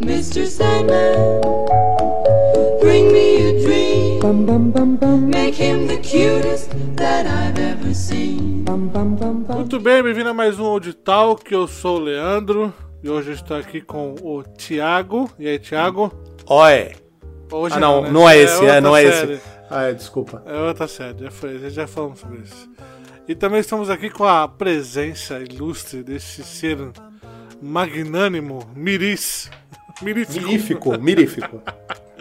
Mr. Sandman, bring me a dream. Make him the cutest that I've ever seen. Muito bem, bem-vindo a mais um Audital, que eu sou o Leandro. E hoje estou aqui com o Thiago. E aí, Thiago? Oi. Hoje Ah, não, né? não é esse, é, outra não é série. esse. Ah, é, desculpa. É outra série, já foi, já falamos sobre isso. E também estamos aqui com a presença ilustre desse ser magnânimo, Miris. Mirífico. Mirífico, mirífico.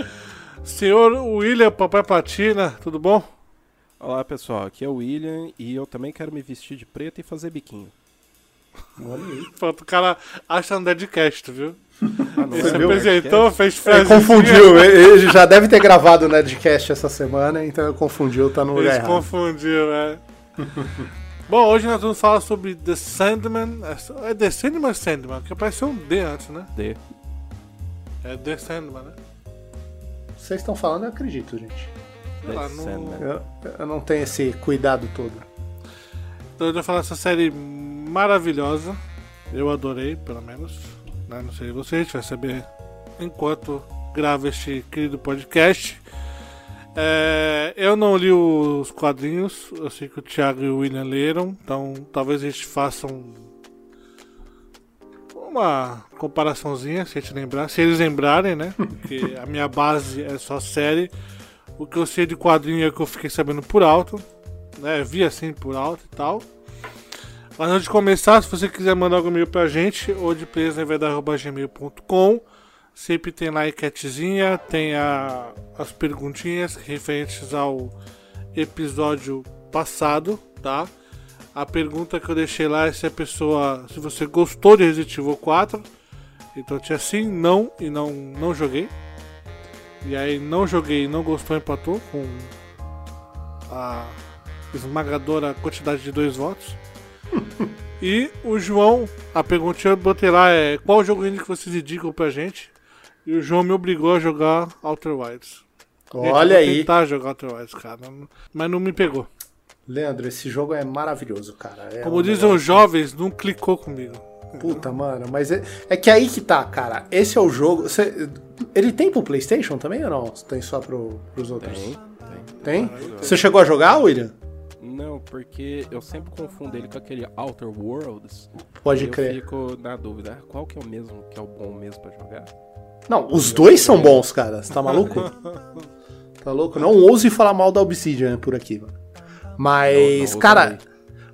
Senhor William Papai Patina, tudo bom? Olá pessoal, aqui é o William e eu também quero me vestir de preto e fazer biquinho. Olha aí. Pronto, o cara acha um deadcast, viu? Ah, não, Ele se apresentou, fez Ele frase. confundiu, ele já deve ter gravado o Nerdcast essa semana, então confundiu, tá no lugar Ele confundiu, é. Bom, hoje nós vamos falar sobre The Sandman. É The Sandman ou Sandman? Que apareceu um D antes, né? D. É The Sandman, né? Vocês estão falando, eu acredito, gente. Sei lá, não- Sandman. Eu, eu não tenho esse cuidado todo. Então eu vou falar dessa série maravilhosa. Eu adorei, pelo menos. Né? Não sei você, a gente vai saber enquanto grava este querido podcast. É, eu não li os quadrinhos, eu sei que o Thiago e o William leram, então talvez a gente faça um- uma comparaçãozinha, se a gente lembrar, se eles lembrarem, né? Porque a minha base é só série. O que eu sei de quadrinho é que eu fiquei sabendo por alto né? Vi assim por alto e tal. Mas antes de começar, se você quiser mandar algum e-mail pra gente, ou de gmail.com sempre tem lá a enquetezinha, tem a, as perguntinhas referentes ao episódio passado, tá? A pergunta que eu deixei lá é se a pessoa, se você gostou de Resident Evil 4. Então tinha sim, não e não, não joguei. E aí não joguei, não gostou, empatou com a esmagadora quantidade de dois votos. E o João, a perguntinha eu botei lá é qual jogo indie que vocês indicam pra gente? E o João me obrigou a jogar Outer Wilds. Olha aí. tentar jogar Outer Wilds, cara, mas não me pegou. Leandro, esse jogo é maravilhoso, cara. É Como um dizem negócio- os jovens, não clicou comigo. Puta, mano, mas é, é que aí que tá, cara. Esse é o jogo. cê- ele tem pro PlayStation também ou não? Tem só pro, pros outros? Tem. Tem? Você chegou a jogar, William? Não, porque eu sempre confundo ele com aquele Outer Worlds. Pode e eu crer. fico na dúvida, qual que é o mesmo que é o bom mesmo pra jogar? Não, os dois são bons, cara. Você tá maluco? tá louco? Não ouse falar mal da Obsidian por aqui, mano. Mas, Não, não cara, ousa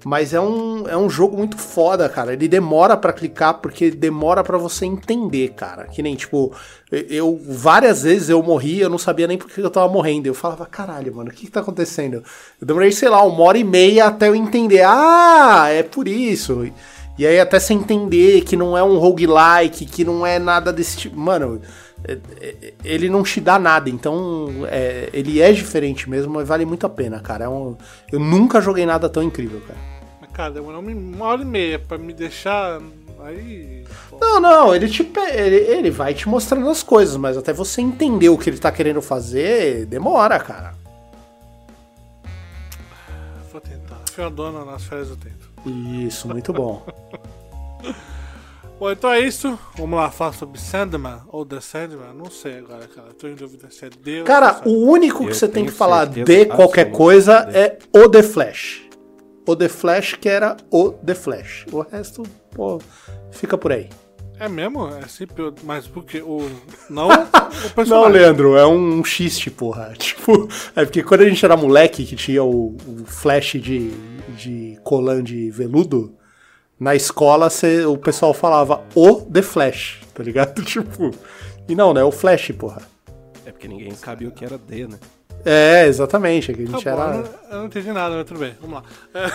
mas é um, é um jogo muito foda, cara. Ele demora pra clicar porque demora pra você entender, cara. Que nem, tipo, eu várias vezes eu morri, eu não sabia nem por que eu tava morrendo. Eu falava, caralho, mano, o que que tá acontecendo? Eu demorei, sei lá, uma hora e meia até eu entender. Ah, é por isso. E aí até você entender que não é um roguelike, que não é nada desse tipo. Mano, é- é- ele não te dá nada, então é, ele é diferente mesmo, mas vale muito a pena, cara. É um- eu nunca joguei nada tão incrível, cara. Cara, demorou uma- uma hora e meia pra me deixar. Aí. pô. Não, não, ele, te, ele, ele vai te mostrando as coisas, mas até você entender o que ele tá querendo fazer, demora, cara. Vou tentar. Fio a dona nas férias do tempo. Isso, muito bom. Bom, então é isso. Vamos lá falar sobre Sandman ou The Sandman. Não sei agora, cara. Tô em dúvida se é ou Cara, é o único que Eu você tem que falar de qualquer coisa de- é o The Flash. O The Flash que era o The Flash. O resto, pô, fica por aí. É mesmo? É sempre. Mas porque o. Não o personagem. Não, Leandro, é um xiste, porra. Tipo, é porque quando a gente era moleque que tinha o, o flash de, de colan de veludo, na escola cê- o pessoal falava o The Flash, tá ligado? Tipo. E não, né? O Flash, porra. É porque ninguém sabia o que era D, né? É, exatamente. A Tá gente bom, eu, era. não, eu não entendi nada, mas tudo bem. Vamos lá. É,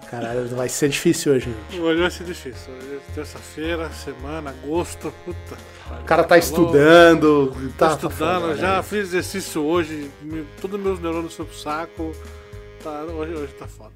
Caralho, vai ser difícil hoje, gente. hoje vai ser difícil. Hoje é terça-feira, semana, agosto. Puta. O cara tá estudando, Tá, tá, estudando, foda, já né? fiz exercício hoje, me- todos meus neurônios foram pro saco. Tá, hoje, hoje tá foda.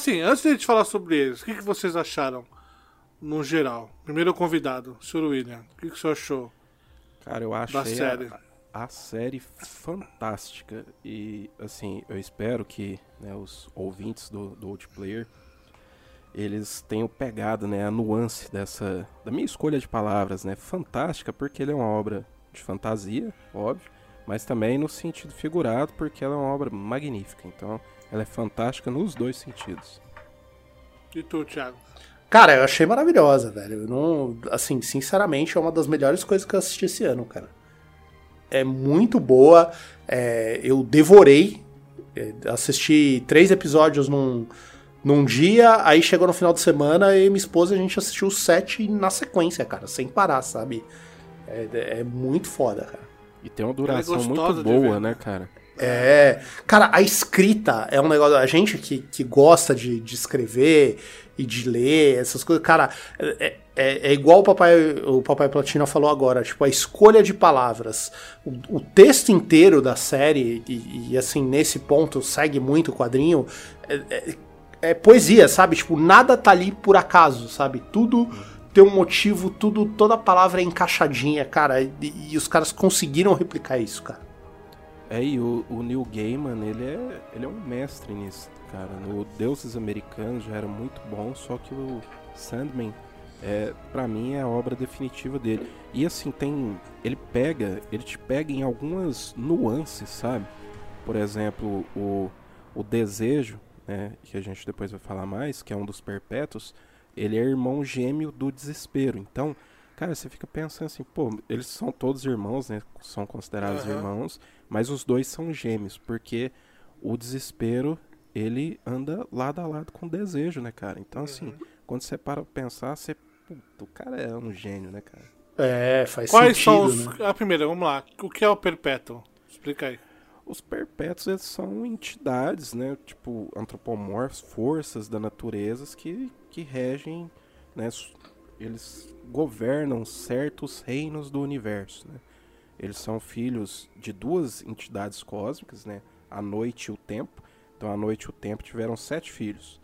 Assim, antes de a gente falar sobre eles, o que, que vocês acharam no geral? Primeiro convidado, Sr. William. O que, que você achou? Cara, eu achei Da série. A, a série fantástica. E, assim, eu espero que né, os ouvintes do, do Outplayer eles tenham pegado né, a nuance dessa da minha escolha de palavras, né? Fantástica, porque ele é uma obra de fantasia, óbvio, mas também no sentido figurado, porque ela é uma obra magnífica. Então, ela é fantástica nos dois sentidos. E tu, Thiago? Cara, eu achei maravilhosa, velho. Eu não, assim, sinceramente, é uma das melhores coisas que eu assisti esse ano, cara. É muito boa. é, eu devorei. é, assisti três episódios num, num dia, aí chegou no final de semana e minha esposa a gente assistiu os sete na sequência, cara, sem parar, sabe? É, é muito foda, cara. E tem uma duração gostosa muito boa, né, cara? É. Cara, a escrita é um negócio. A gente que, que gosta de, de escrever e de ler, essas coisas, cara, é, é, é igual o papai, o papai Platina falou agora, tipo, a escolha de palavras. O, o texto inteiro da série, e, e, assim, nesse ponto, segue muito o quadrinho. É, é- é poesia, sabe? Tipo, nada tá ali por acaso, sabe? Tudo tem um motivo, tudo, toda palavra é encaixadinha, cara. E, e os caras conseguiram replicar isso, cara. É, e o, o Neil Gaiman, ele é, ele é um mestre nisso, cara. No Deuses Americanos já era muito bom, só que o Sandman, é, para mim, é a obra definitiva dele. E assim, tem. Ele pega, ele te pega em algumas nuances, sabe? Por exemplo, o, o desejo, né, que a gente depois vai falar mais, que é um dos perpétuos, ele é irmão gêmeo do desespero. Então, cara, você fica pensando assim, pô, eles são todos irmãos, né? São considerados Aham. irmãos, mas os dois são gêmeos, porque o desespero, ele anda lado a lado com o desejo, né, cara? Então, assim, quando você para pra pensar, você. Puta, o cara é um gênio, né, cara? É, faz Quais sentido, são os. né? A primeira, vamos lá. O que é o perpétuo? Explica aí. Os perpétuos eles são entidades, né? Tipo, antropomorfos, forças da natureza que, que regem, né? Eles governam certos reinos do universo, né? Eles são filhos de duas entidades cósmicas, né? A noite e o tempo. Então, a noite e o tempo tiveram sete filhos.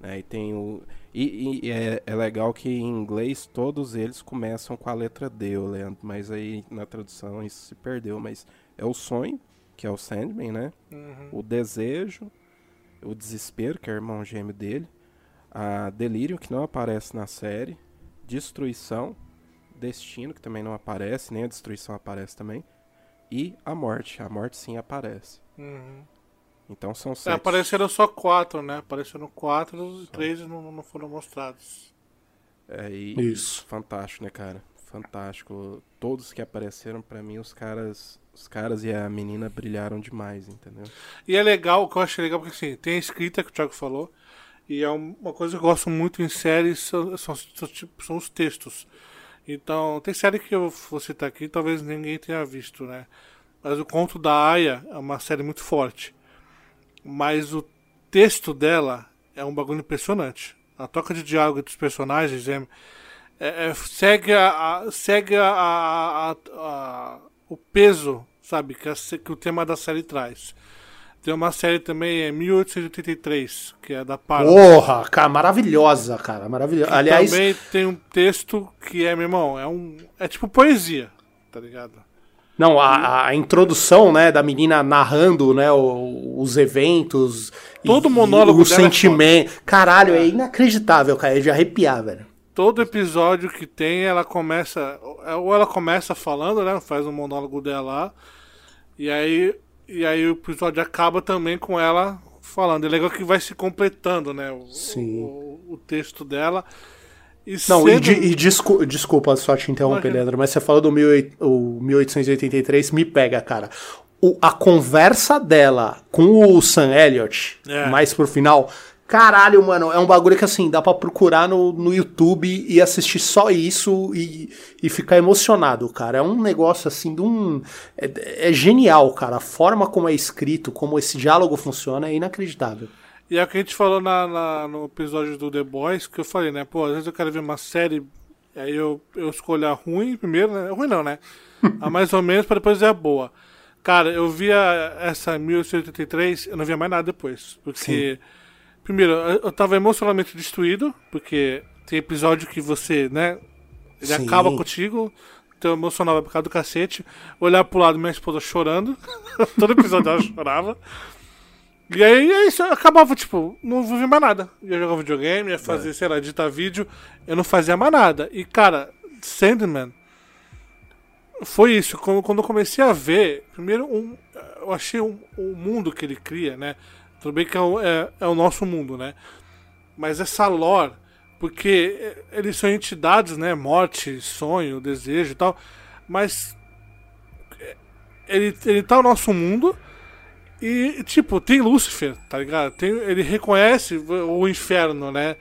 Né? E tem o. E, e é, é legal que em inglês todos eles começam com a letra D, ô Leandro. Mas aí na tradução isso se perdeu. Mas é o sonho, que é o Sandman, né? O desejo, o desespero, que é o irmão gêmeo dele. A delírio, que não aparece na série. Destruição, destino, que também não aparece, nem a destruição aparece também. E a morte. A morte sim aparece. Então são É, sete. apareceram só quatro, né? Apareceram quatro e três não, não foram mostrados. É, e Isso. fantástico, né, cara? Fantástico. Todos que apareceram pra mim, os caras, os caras e a menina brilharam demais, entendeu? E é legal, o que eu achei legal, porque assim, tem a escrita que o Thiago falou, e é um- uma coisa que eu gosto muito em séries, são, são, são, os textos. Então, tem série que eu vou citar aqui, talvez ninguém tenha visto, né? Mas o Conto da Aya é uma série muito forte. Mas o texto dela é um bagulho impressionante. A troca de diálogo dos personagens é, é- é- segue, a, a- segue a, a- o peso, sabe, que, que o tema da série traz. Tem uma série também, é 1883, que é da Paramount. Porra, cara, maravilhosa, cara, maravilhosa. Aliás, Também tem um texto que é, meu irmão, é um. É tipo poesia, tá ligado? não, a, a introdução, né, da menina narrando, né, o- os eventos. e- Todo e monólogo o dela é sentimento. Caralho, é inacreditável, cara, é de arrepiar, velho. Todo episódio que tem, ela começa. Ou ela começa falando, né? Faz um monólogo dela lá. E aí, e aí o episódio acaba também com ela falando. É legal que vai se completando, né? O, Sim. o, o texto dela. E Não, e, sendo- de- e descu- desculpa só te interromper, Imagina. Leandro, mas você falou do 18- o 1883, me pega, cara. O- a conversa dela com o Sam Elliott, É. mais pro final, caralho, mano, é um bagulho que assim, dá pra procurar no, no YouTube e assistir só isso e, e ficar emocionado, cara. É um negócio assim de um. É, é genial, cara. A forma como é escrito, como esse diálogo funciona é inacreditável. E é o que a gente falou na, na- no episódio do The Boys, que eu falei, né? Pô, às vezes eu quero ver uma série, aí eu, eu escolho a ruim primeiro, né? Ruim não, né? A mais ou menos, pra depois ver a boa. Cara, eu via essa 1883, eu não via mais nada depois. Porque Primeiro, eu tava emocionalmente destruído, porque tem episódio que você, né? Ele Sim. acaba contigo, teu emocional vai por causa do cacete. Olhar pro lado, minha esposa chorando. Todo episódio ela chorava. E aí é isso, eu acabava, tipo, não vou ver mais nada. Ia jogar videogame, ia fazer, sei lá, editar vídeo, eu não fazia mais nada. E, cara, Sandman foi isso. Quando, quando eu comecei a ver, primeiro, um, eu achei o um, um mundo que ele cria, né? Tudo bem que é o, é, é o nosso mundo, né? Mas essa lore, porque eles são entidades, né? Morte, sonho, desejo e tal. Mas ele, ele tá no nosso mundo e, tipo, tem Lúcifer, tá ligado? Tem, ele reconhece o inferno, né?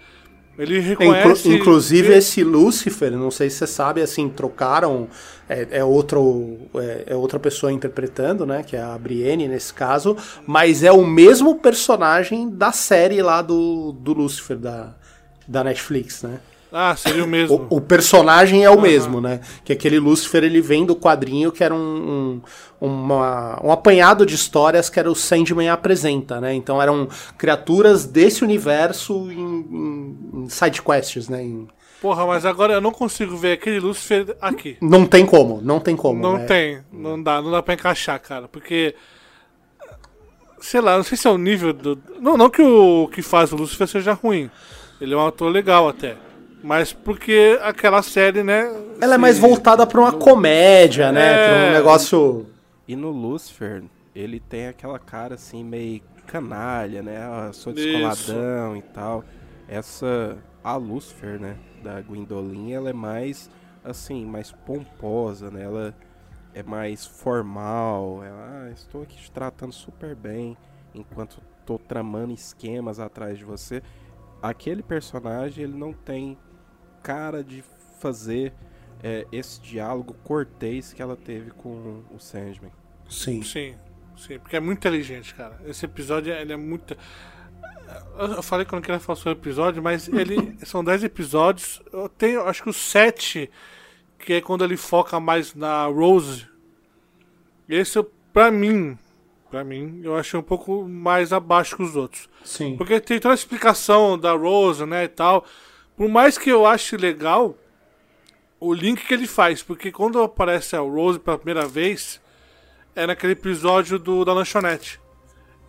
Ele Inclu- reconhece. inclusive esse Lúcifer, não sei se você sabe, assim, trocaram, é, é outro, é, é outra pessoa interpretando, né, que é a Brienne nesse caso, mas é o mesmo personagem da série lá do, do Lúcifer, da, da Netflix, né? Ah, seria o mesmo. O, o personagem é o mesmo, né? Que aquele Lúcifer ele vem do quadrinho que era um, um, uma- um apanhado de histórias que era o Sandman apresenta, né? Então eram criaturas desse universo em, em, em sidequests, né? Em- Porra, mas agora eu não consigo ver aquele Lúcifer aqui. não tem como, não tem como. Não é. tem, não dá, não dá pra encaixar, cara, porque sei lá, não sei se é o nível do não, não que o que faz o Lúcifer seja ruim. Ele é um ator legal até, mas porque aquela série, né? Ela é se- mais voltada pra uma comédia, né? Pra um É. negócio. E no Lucifer, ele tem aquela cara assim, meio canalha, né? Ah, sou Isso. descoladão e tal. Essa. A Lucifer, né? Da Gwendolyn, ela é mais, assim, mais pomposa, né? Ela é mais formal. Ela, ah, estou aqui te tratando super bem enquanto tô tramando esquemas atrás de você. Aquele personagem, ele não tem cara de fazer é, esse diálogo cortês que ela teve com o Sandman. Sim. Sim, sim, porque é muito inteligente, cara. Esse episódio ele é muito. Eu falei que eu não queria falar sobre o episódio, mas ele são 10 episódios. Eu tenho, acho que o 7, que é quando ele foca mais na Rose. Esse, pra mim, pra mim, eu achei um pouco mais abaixo que os outros. Sim. Porque tem toda a explicação da Rose, né, e tal. Por mais que eu ache legal o link que ele faz, porque quando aparece a Rose pela primeira vez, é naquele episódio do, da lanchonete.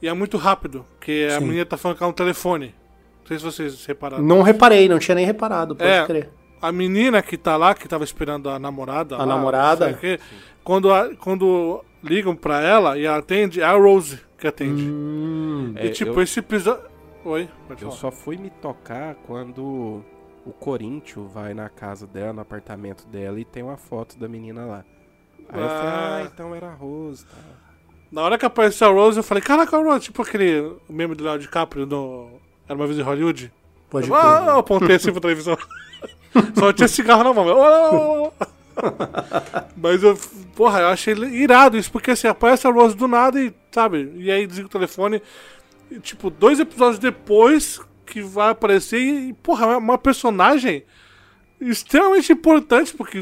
E é muito rápido, porque a Sim. menina tá falando que é um telefone. Não sei se vocês repararam. Não reparei, não tinha nem reparado, pode É, crer. A menina que tá lá, que tava esperando a namorada. A lá, namorada? não sei o quê, quando, a- quando ligam pra ela e ela atende, é a Rose que atende. Hum, e É, tipo, eu- esse episódio. Oi, pode Eu falar. só fui me tocar quando o Corinthians vai na casa dela, no apartamento dela, e tem uma foto da menina lá. Aí eu falei, Ah. ah, então era a Rose. Tá. Na hora que apareceu a Rose, eu falei, caraca, a Rose, tipo aquele meme do Léo DiCaprio no Era Uma Vez em Hollywood. pode Eu, ah, eu apontei assim pra televisão. Só tinha cigarro na mão. "Oh, oh, oh." Mas eu, porra, eu achei irado isso, porque assim, aparece a Rose do nada e, sabe, e aí desliga o telefone. E, tipo, dois episódios depois que vai aparecer e, porra, é uma personagem extremamente importante porque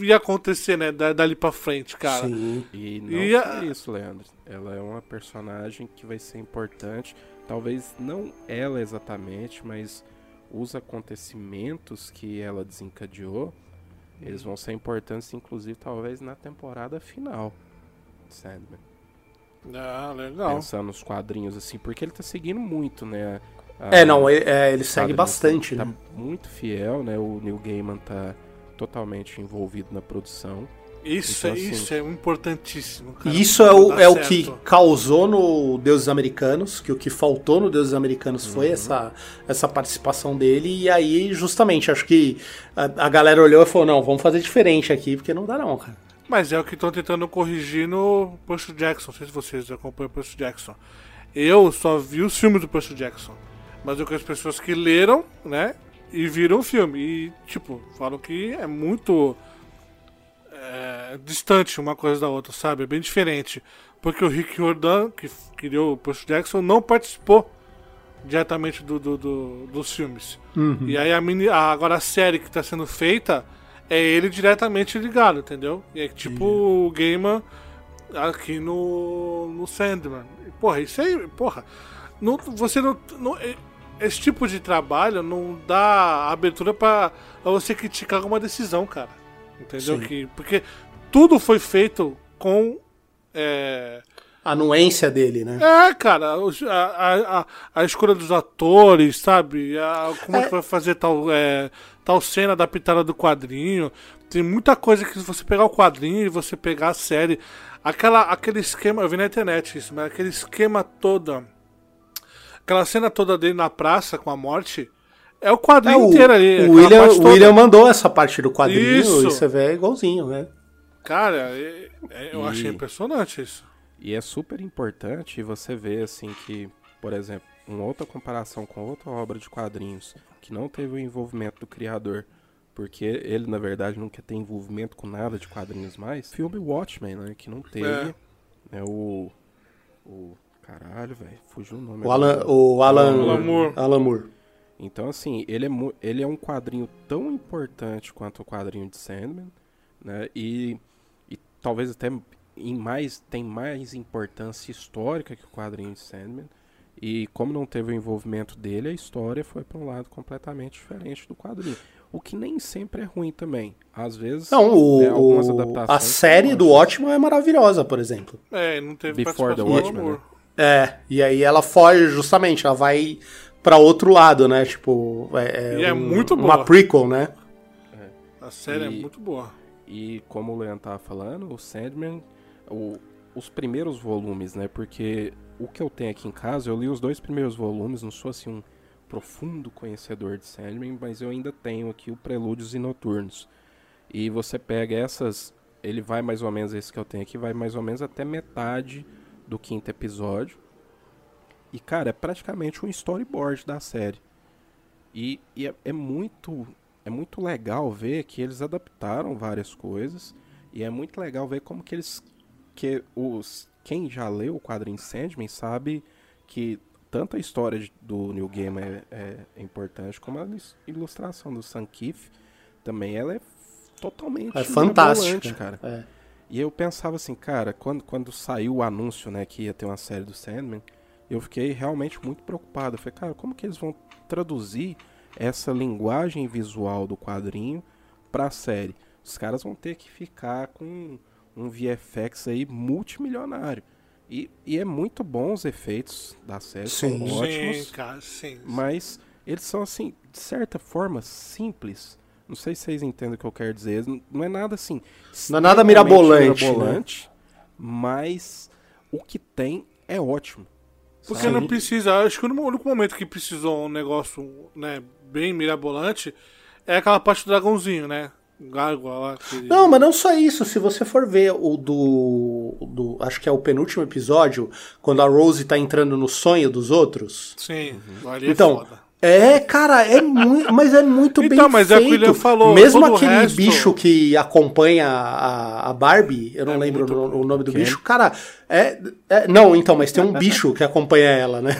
ia acontecer, né, da- dali pra frente, cara. Sim. E não E a- isso, Leandro. Ela é uma personagem que vai ser importante. Talvez não ela exatamente, mas os acontecimentos que ela desencadeou, eles vão ser importantes, inclusive, talvez na temporada final. de Sandman. Ah, legal. Pensando nos quadrinhos, assim, porque ele tá seguindo muito, né? É, não, ele, é, ele segue quadrinhos, bastante, tá né? muito fiel, né? O Neil Gaiman tá totalmente envolvido na produção. Isso, Então, é, assim, isso é importantíssimo, cara. E isso é o, Dá é o que causou no Deuses Americanos, que o que faltou no Deuses Americanos foi Uhum. essa, essa participação dele, e aí, justamente, acho que a, a galera olhou e falou, não, vamos fazer diferente aqui, porque não dá não, cara. Mas é o que estão tentando corrigir no Percy Jackson. Não sei se vocês acompanham o Percy Jackson. Eu só vi os filmes do Percy Jackson. Mas eu conheço pessoas que leram, né? E viram o filme. E, tipo, falam que é muito é, distante uma coisa da outra, sabe? É bem diferente. Porque o Rick Jordan, que criou o Percy Jackson, não participou diretamente do, do- do- dos filmes. E aí a mini, a- agora a série que está sendo feita é ele diretamente ligado, entendeu? E é tipo o Gaiman aqui no, no Sandman. Porra, isso aí, porra. Não, você não. não- esse tipo de trabalho não dá abertura pra você criticar alguma decisão, cara. Entendeu? Que, porque tudo foi feito com. É, A anuência dele, né? é, cara, a, a, a, a escolha dos atores, sabe? A- como é. que vai fazer tal, é, tal cena da pitada do quadrinho. Tem muita coisa que se você pegar o quadrinho e você pegar a série. Aquela, aquele esquema, eu vi na internet isso, mas aquele esquema todo. Aquela cena toda dele na praça com a morte. É o É, quadrinho o, inteiro ali. o William, o. William mandou essa parte do quadrinho Isso. e você vê igualzinho, né? Cara, é- é- eu E- achei impressionante isso. E é super importante você ver assim que, por exemplo, uma outra comparação com outra obra de quadrinhos que não teve o envolvimento do criador, porque ele na verdade não quer ter envolvimento com nada de quadrinhos mais. Filme Watchmen, né, que não teve, É. né, o o caralho, velho, fugiu o nome. O agora. Alan, o Alan, Alan Moore. Alan Moore. Então, assim, ele é, ele é um quadrinho tão importante quanto o quadrinho de Sandman, né? E, e talvez até em mais, tem mais importância histórica que o quadrinho de Sandman. E como não teve o envolvimento dele, a história foi para um lado completamente diferente do quadrinho. O que nem sempre é ruim também. Às vezes, Não, o, né, algumas o- adaptações a série do. Watchmen é maravilhosa, por exemplo. É, não teve Before the Alan né? É, e aí ela foge justamente, ela vai pra outro lado, né? Tipo, é, E é muito uma boa. prequel, né? A série é E- muito boa. E como o Leon tava falando, o Sandman, o- os primeiros volumes, né? Porque o que eu tenho aqui em casa, eu li os dois primeiros volumes, não sou assim um profundo conhecedor de Sandman, mas eu ainda tenho aqui o Prelúdios e Noturnos. E você pega essas, ele vai mais ou menos, esse que eu tenho aqui, vai mais ou menos até metade do quinto episódio. E, cara, é praticamente um storyboard da série. E, e é, é muito é muito legal ver que eles adaptaram várias coisas e é muito legal ver como que eles que os quem já leu o quadrinho Sandman sabe que tanto a história de- do New Game é, é importante como a ilustração do Sam Keith também ela é totalmente É fantástica. cara. É. E eu pensava assim, cara, quando, quando saiu o anúncio, né, que ia ter uma série do Sandman, eu fiquei realmente muito preocupado. Eu falei, cara, como que eles vão traduzir essa linguagem visual do quadrinho pra série? Os caras vão ter que ficar com um VFX aí multimilionário. E, e é muito bom os efeitos da série, Sim. são ótimos. Sim, cara, sim. Mas eles são, assim, de certa forma, simples. Não sei se vocês entendem o que eu quero dizer. Não- é nada assim. Não é nada mirabolante, né? mirabolante, Mas o que tem é ótimo. Porque sabe? não precisa. Acho que o único momento que precisou um negócio né, bem mirabolante é aquela parte do dragãozinho, né? Gárgula lá. que- Não, mas não só isso. Se você for ver o do, do. Acho que é o penúltimo episódio, quando a Rose tá entrando no sonho dos outros. Sim, Uhum. ali é Então, foda. É, cara, é muito. Mas é muito bem Então, mas é o que o feito. William falou, Mesmo aquele resto- bicho que acompanha a, a Barbie, eu não É lembro muito o, nome do Quem? bicho, cara. É, é- Não, então, mas tem um bicho que acompanha ela, né?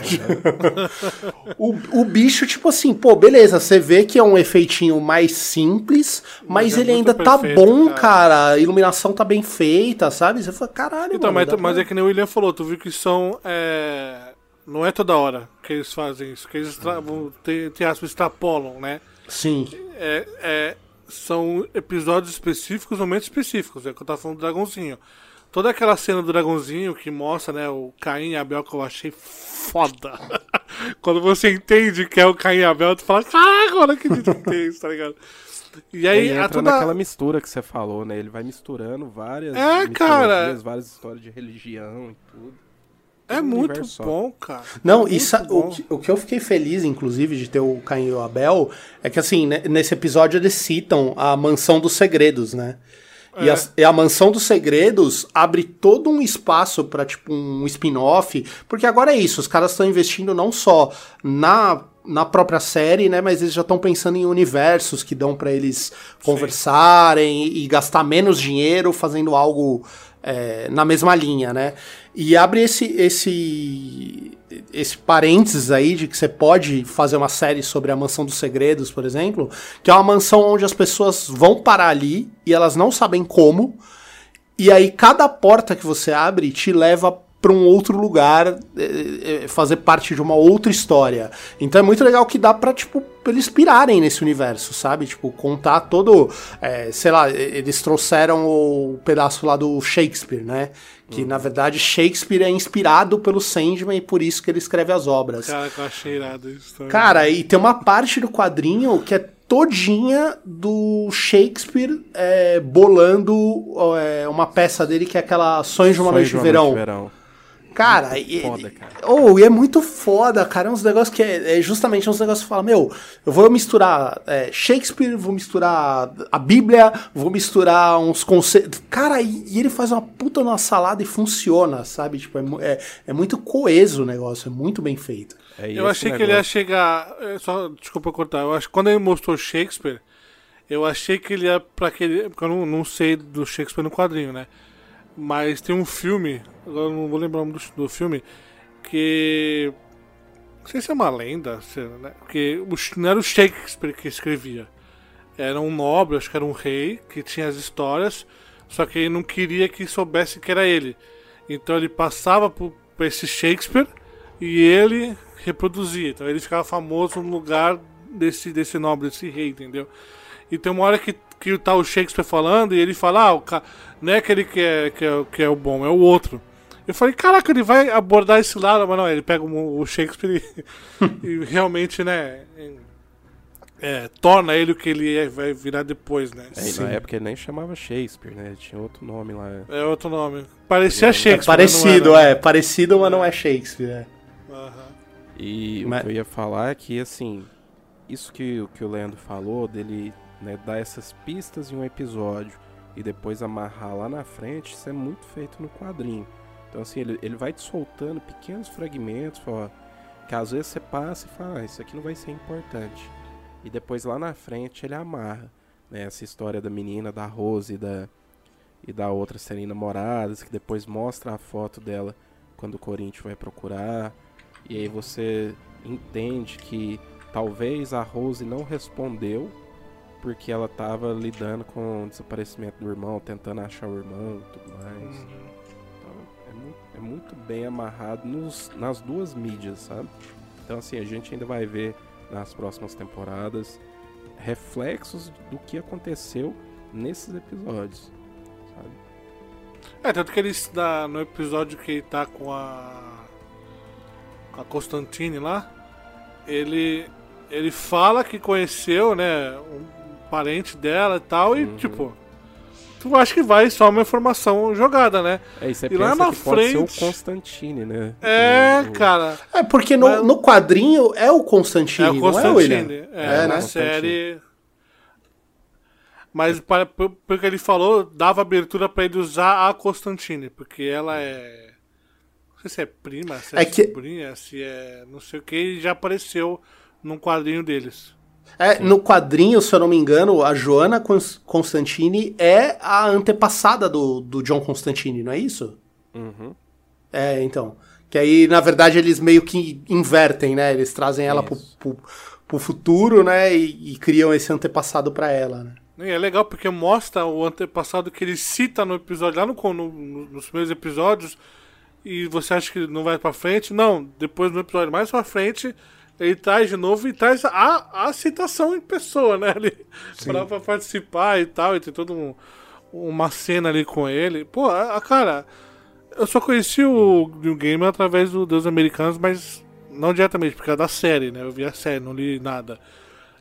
o, o bicho, tipo assim, pô, beleza, você vê que é um efeitinho mais simples, mas, é ele ainda tá perfeito, bom, cara. cara. A iluminação tá bem feita, sabe? Você fala, caralho, Então, mano, mas, mas é que nem o William falou, tu viu que são. é, Não é toda hora que eles fazem isso, que eles vão ter, ter aspas, extrapolam, né? Sim. É, é, são episódios específicos, momentos específicos. É o que eu tava falando do dragãozinho. Toda aquela cena do dragãozinho que mostra, né, o Caim e Abel, que eu achei foda. Quando você entende que é o Caim e Abel, tu fala, caraca, olha que que tem isso, tá ligado? E aí, Ele entra toda... naquela mistura que você falou, né? Ele vai misturando várias É, cara. várias histórias de religião e tudo. É um muito bom, cara. Não, é e muito o, que, o que eu fiquei feliz, inclusive, de ter o Caim e o Abel, é que assim, né, nesse episódio eles citam a mansão dos segredos, né? E, É. a, e a mansão dos segredos abre todo um espaço pra tipo um spin-off, porque agora é isso, os caras estão investindo não só na na própria série, né, mas eles já estão pensando em universos que dão pra eles conversarem e, e gastar menos dinheiro fazendo algo é, na mesma linha, né? E abre esse esse esse parênteses aí de que você pode fazer uma série sobre a mansão dos segredos, por exemplo, que é uma mansão onde as pessoas vão parar ali e elas não sabem como. E aí cada porta que você abre te leva para um outro lugar, é, é, fazer parte de uma outra história. Então é muito legal que dá pra, tipo, eles pirarem nesse universo, sabe? Tipo, contar todo. É, sei lá, eles trouxeram o pedaço lá do Shakespeare, né? Que uhum. na verdade Shakespeare é inspirado pelo Sandman e por isso que ele escreve as obras. Cara, que eu achei irado isso também. Cara, e tem uma parte do quadrinho que é todinha do Shakespeare é, bolando é, uma peça dele que é aquela Sonhos de uma Noite de Verão. De verão. Cara, e, foda, cara. Oh, e é muito foda, cara. É uns negócios que é, é justamente uns negócios que fala, meu, eu vou misturar é, Shakespeare, vou misturar a Bíblia, vou misturar uns conceitos. Cara, e, e, ele faz uma puta numa salada e funciona, sabe? Tipo, é, é, é muito coeso o negócio, é muito bem feito. É eu achei negócio. que ele ia chegar. É, só, desculpa cortar, eu acho que quando ele mostrou Shakespeare, eu achei que ele ia pra aquele. Porque eu não, não sei do Shakespeare no quadrinho, né? Mas tem um filme, agora não vou lembrar o nome do, do filme, que. Não sei se é uma lenda, né? porque não era o Shakespeare que escrevia. Era um nobre, acho que era um rei, que tinha as histórias, só que ele não queria que soubesse que era ele. Então ele passava por, esse Shakespeare e ele reproduzia. Então ele ficava famoso no lugar desse, desse nobre, desse rei, entendeu? E tem uma hora que, que tá o Shakespeare falando e ele fala, ah, o ca... não é aquele que é, que, é, que é o bom, é o outro. Eu falei, caraca, ele vai abordar esse lado, mas não, ele pega o Shakespeare e, e realmente, né, é, torna ele o que ele é, vai virar depois, né? É, na época ele nem chamava Shakespeare, né? Ele tinha outro nome lá. É outro nome. Parecia é, Shakespeare. É parecido, é. Parecido, mas não é Shakespeare, é. Uhum. E mas... o que eu ia falar é que, assim, isso que, que o Leandro falou, dele né, dar essas pistas em um episódio e depois amarrar lá na frente, isso é muito feito no quadrinho. Então, assim, ele, ele vai te soltando pequenos fragmentos, ó, que às vezes você passa e fala, ah, isso aqui não vai ser importante. E depois lá na frente ele amarra, né, essa história da menina, da Rose e da, e da outra serem namoradas, que depois mostra a foto dela quando o Corinthians vai procurar. E aí você entende que talvez a Rose não respondeu porque ela tava lidando com o desaparecimento do irmão, tentando achar o irmão e tudo mais. Uhum. Então, é muito, é muito bem amarrado nos, nas duas mídias, sabe? Então, assim, a gente ainda vai ver nas próximas temporadas reflexos do que aconteceu nesses episódios, sabe? É, tanto que ele dá no episódio que ele tá com a. com a Constantine lá, ele. ele fala que conheceu, né, um parente dela e tal, e uhum. tipo. Tu acha que vai só uma informação jogada, né? É, e você e lá na que frente... pode ser o Constantine, né? É, o... cara. É, porque no, Mas... no quadrinho é o Constantine, é o Constantine. Não é, o é, é na série... Mas para, porque ele falou, dava abertura para ele usar a Constantine, porque ela é. Não sei se é prima, se é, é que... sobrinha, se é. não sei o que, e já apareceu num quadrinho deles. É, no quadrinho, se eu não me engano, a Joana Constantine é a antepassada do, do John Constantine, não é isso? Uhum. É, então. Que aí, na verdade, eles meio que invertem, né? Eles trazem ela pro, pro, pro, futuro, né? E, e criam esse antepassado para ela, né? E é legal porque mostra o antepassado que ele cita no episódio, lá no, no, nos primeiros episódios, e você acha que não vai para frente. Não, depois no episódio mais pra frente, ele traz de novo e traz a, a citação em pessoa, né? Ali, pra, pra, participar e tal, e tem toda um, uma cena ali com ele. Pô, a, a, cara, eu só conheci o New Game através do Deus Americanos, mas não diretamente, porque é da série, né? Eu vi a série, não li nada.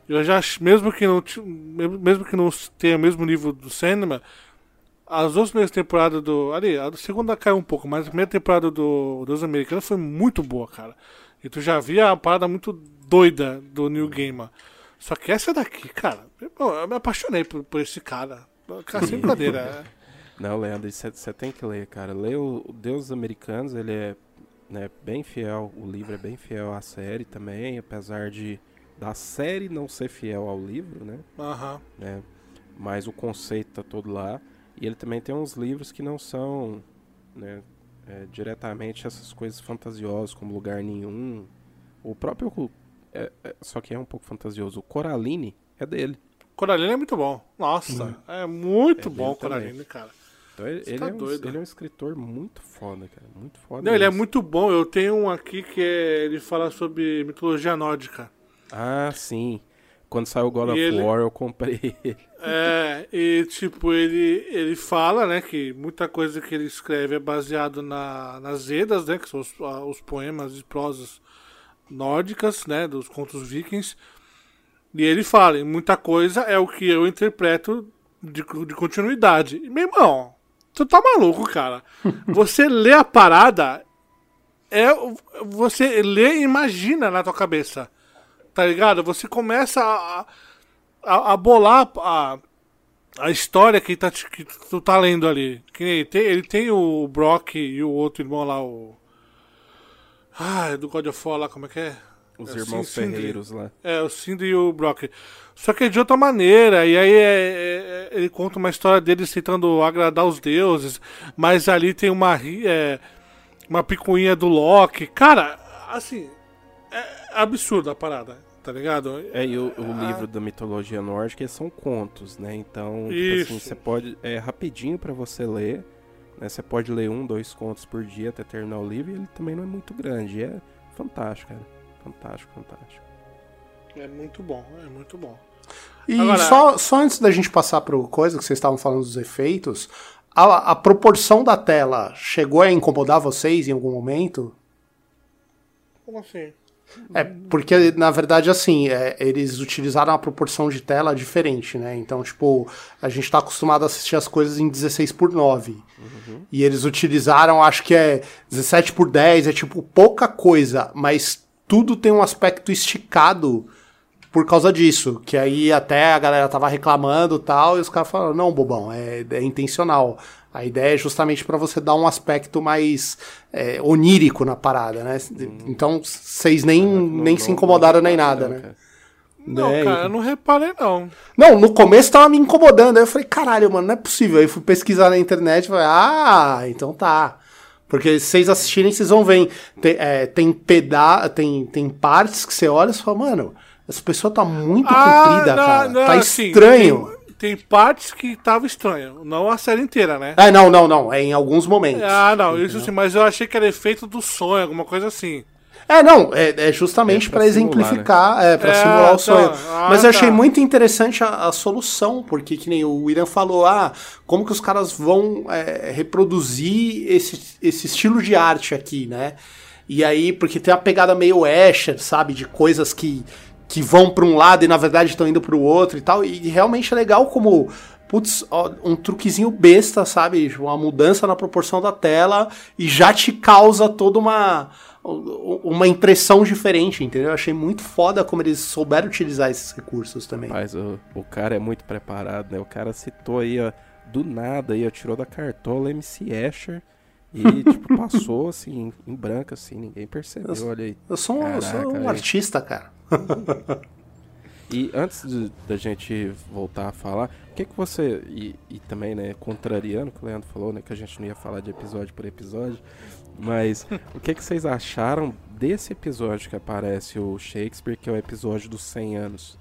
Eu já mesmo que não mesmo que não tenha o mesmo nível do cinema, as duas primeiras temporadas do. Ali, a segunda caiu um pouco, mas a primeira temporada do Deus Americanos foi muito boa, cara. E tu já via a parada muito doida do New Gamer. Só que essa daqui, cara, eu me apaixonei por, por esse cara. Cara, sem brincadeira. É. Não, Leandro, você tem que ler, cara. Lê o, Deus Americanos, ele é né, bem fiel. O livro é bem fiel à série também, apesar de da série não ser fiel ao livro, né? Aham. Né? Mas o conceito tá todo lá. E ele também tem uns livros que não são né, é, diretamente essas coisas fantasiosas, como Lugar Nenhum. O próprio. É, é, só que é um pouco fantasioso. O Coraline é dele. Coraline é muito bom. Nossa, hum. é muito é bom o Coraline, cara. Então ele, ele tá é um, doido. ele é um escritor muito foda, cara. Muito foda. Não, ele é muito bom. Eu tenho um aqui que é, ele fala sobre mitologia nórdica. Ah, sim. Quando saiu o God of ele- War, eu comprei ele. É, e tipo, ele, ele fala, né, que muita coisa que ele escreve é baseado na, nas Edas, né, que são os, os poemas e prosas nórdicas, né, dos contos vikings. E ele fala, e muita coisa é o que eu interpreto de, de continuidade. E, meu irmão, tu tá maluco, cara. Você lê a parada, é, você lê e imagina na tua cabeça. Tá ligado? Você começa a, a, a bolar a, a história que, tá, que tu tá lendo ali. Que ele tem, ele tem o Brock e o outro irmão lá, o. Ah, é do God of War lá, como é que é? Os É, irmãos Sindri. Ferreiros lá. É, o Cindy e o Brock. Só que é de outra maneira. E aí é- é- é- ele conta uma história deles tentando agradar os deuses. Mas ali tem uma, é, uma picuinha do Loki. Cara, assim. Absurda a parada, tá ligado? É, e o, o Ah. livro da mitologia nórdica são contos, né? Então, tipo assim, você pode. É rapidinho pra você ler. Né? Você pode ler um, dois contos por dia até terminar o livro e ele também não é muito grande. É fantástico, cara. Fantástico, fantástico. É muito bom, é muito bom. E Agora- só, só antes da gente passar pro coisa que vocês estavam falando dos efeitos, a, a proporção da tela chegou a incomodar vocês em algum momento? Como assim? É, porque, na verdade, assim, é, eles utilizaram uma proporção de tela diferente, né? Então, tipo, a gente tá acostumado a assistir as coisas em 16 por 9. E eles utilizaram, acho que é 17 por 10, é tipo pouca coisa, mas tudo tem um aspecto esticado por causa disso. Que aí até a galera tava reclamando tal, e os caras falaram, não, bobão, é, é intencional. A ideia é justamente para você dar um aspecto mais é, onírico na parada, né? Então, vocês nem, nem se incomodaram nem nada, né? cara. Não, É, cara, então. eu não reparei, não. Não, no começo tava me incomodando. Aí eu falei, caralho, mano, não é possível. Aí fui pesquisar na internet e falei, ah, então tá. Porque se vocês assistirem, vocês vão ver. Tem, é, tem, peda tem, tem partes que você olha e fala, mano, essa pessoa tá muito comprida, não, cara. não, tá assim, estranho. Tem, tem partes que tava estranho. Não a série inteira, né? É, não, não, não. É em alguns momentos. Ah, não, isso sim, mas eu achei que era efeito do sonho, alguma coisa assim. É, não, é, é justamente É simular, exemplificar, é, pra É, simular tá. o sonho. Ah, Mas eu achei tá. muito interessante a, a solução, porque que nem o William falou, ah, como que os caras vão é, reproduzir esse, esse estilo de arte aqui, né? E aí, porque tem uma pegada meio Escher, sabe, de coisas que, que vão pra um lado e na verdade estão indo pro outro e tal, e realmente é legal como putz, um truquezinho besta, sabe? Tipo, Uma mudança na proporção da tela e já te causa toda uma uma impressão diferente, entendeu? Eu achei muito foda como eles souberam utilizar esses recursos também. Mas o, o cara é muito preparado, né? O cara citou aí, ó, do nada aí, ó, tirou da cartola MC Escher e, tipo, passou assim, em branco, assim, ninguém percebeu, olha aí. Eu sou, um- eu sou Caraca, um artista, cara. E antes da gente voltar a falar, o que que você, e, e também, né, contrariando o que o Leandro falou, né, que a gente não ia falar de episódio por episódio, mas o que que vocês acharam desse episódio que aparece o Shakespeare, que é o episódio dos 100 anos?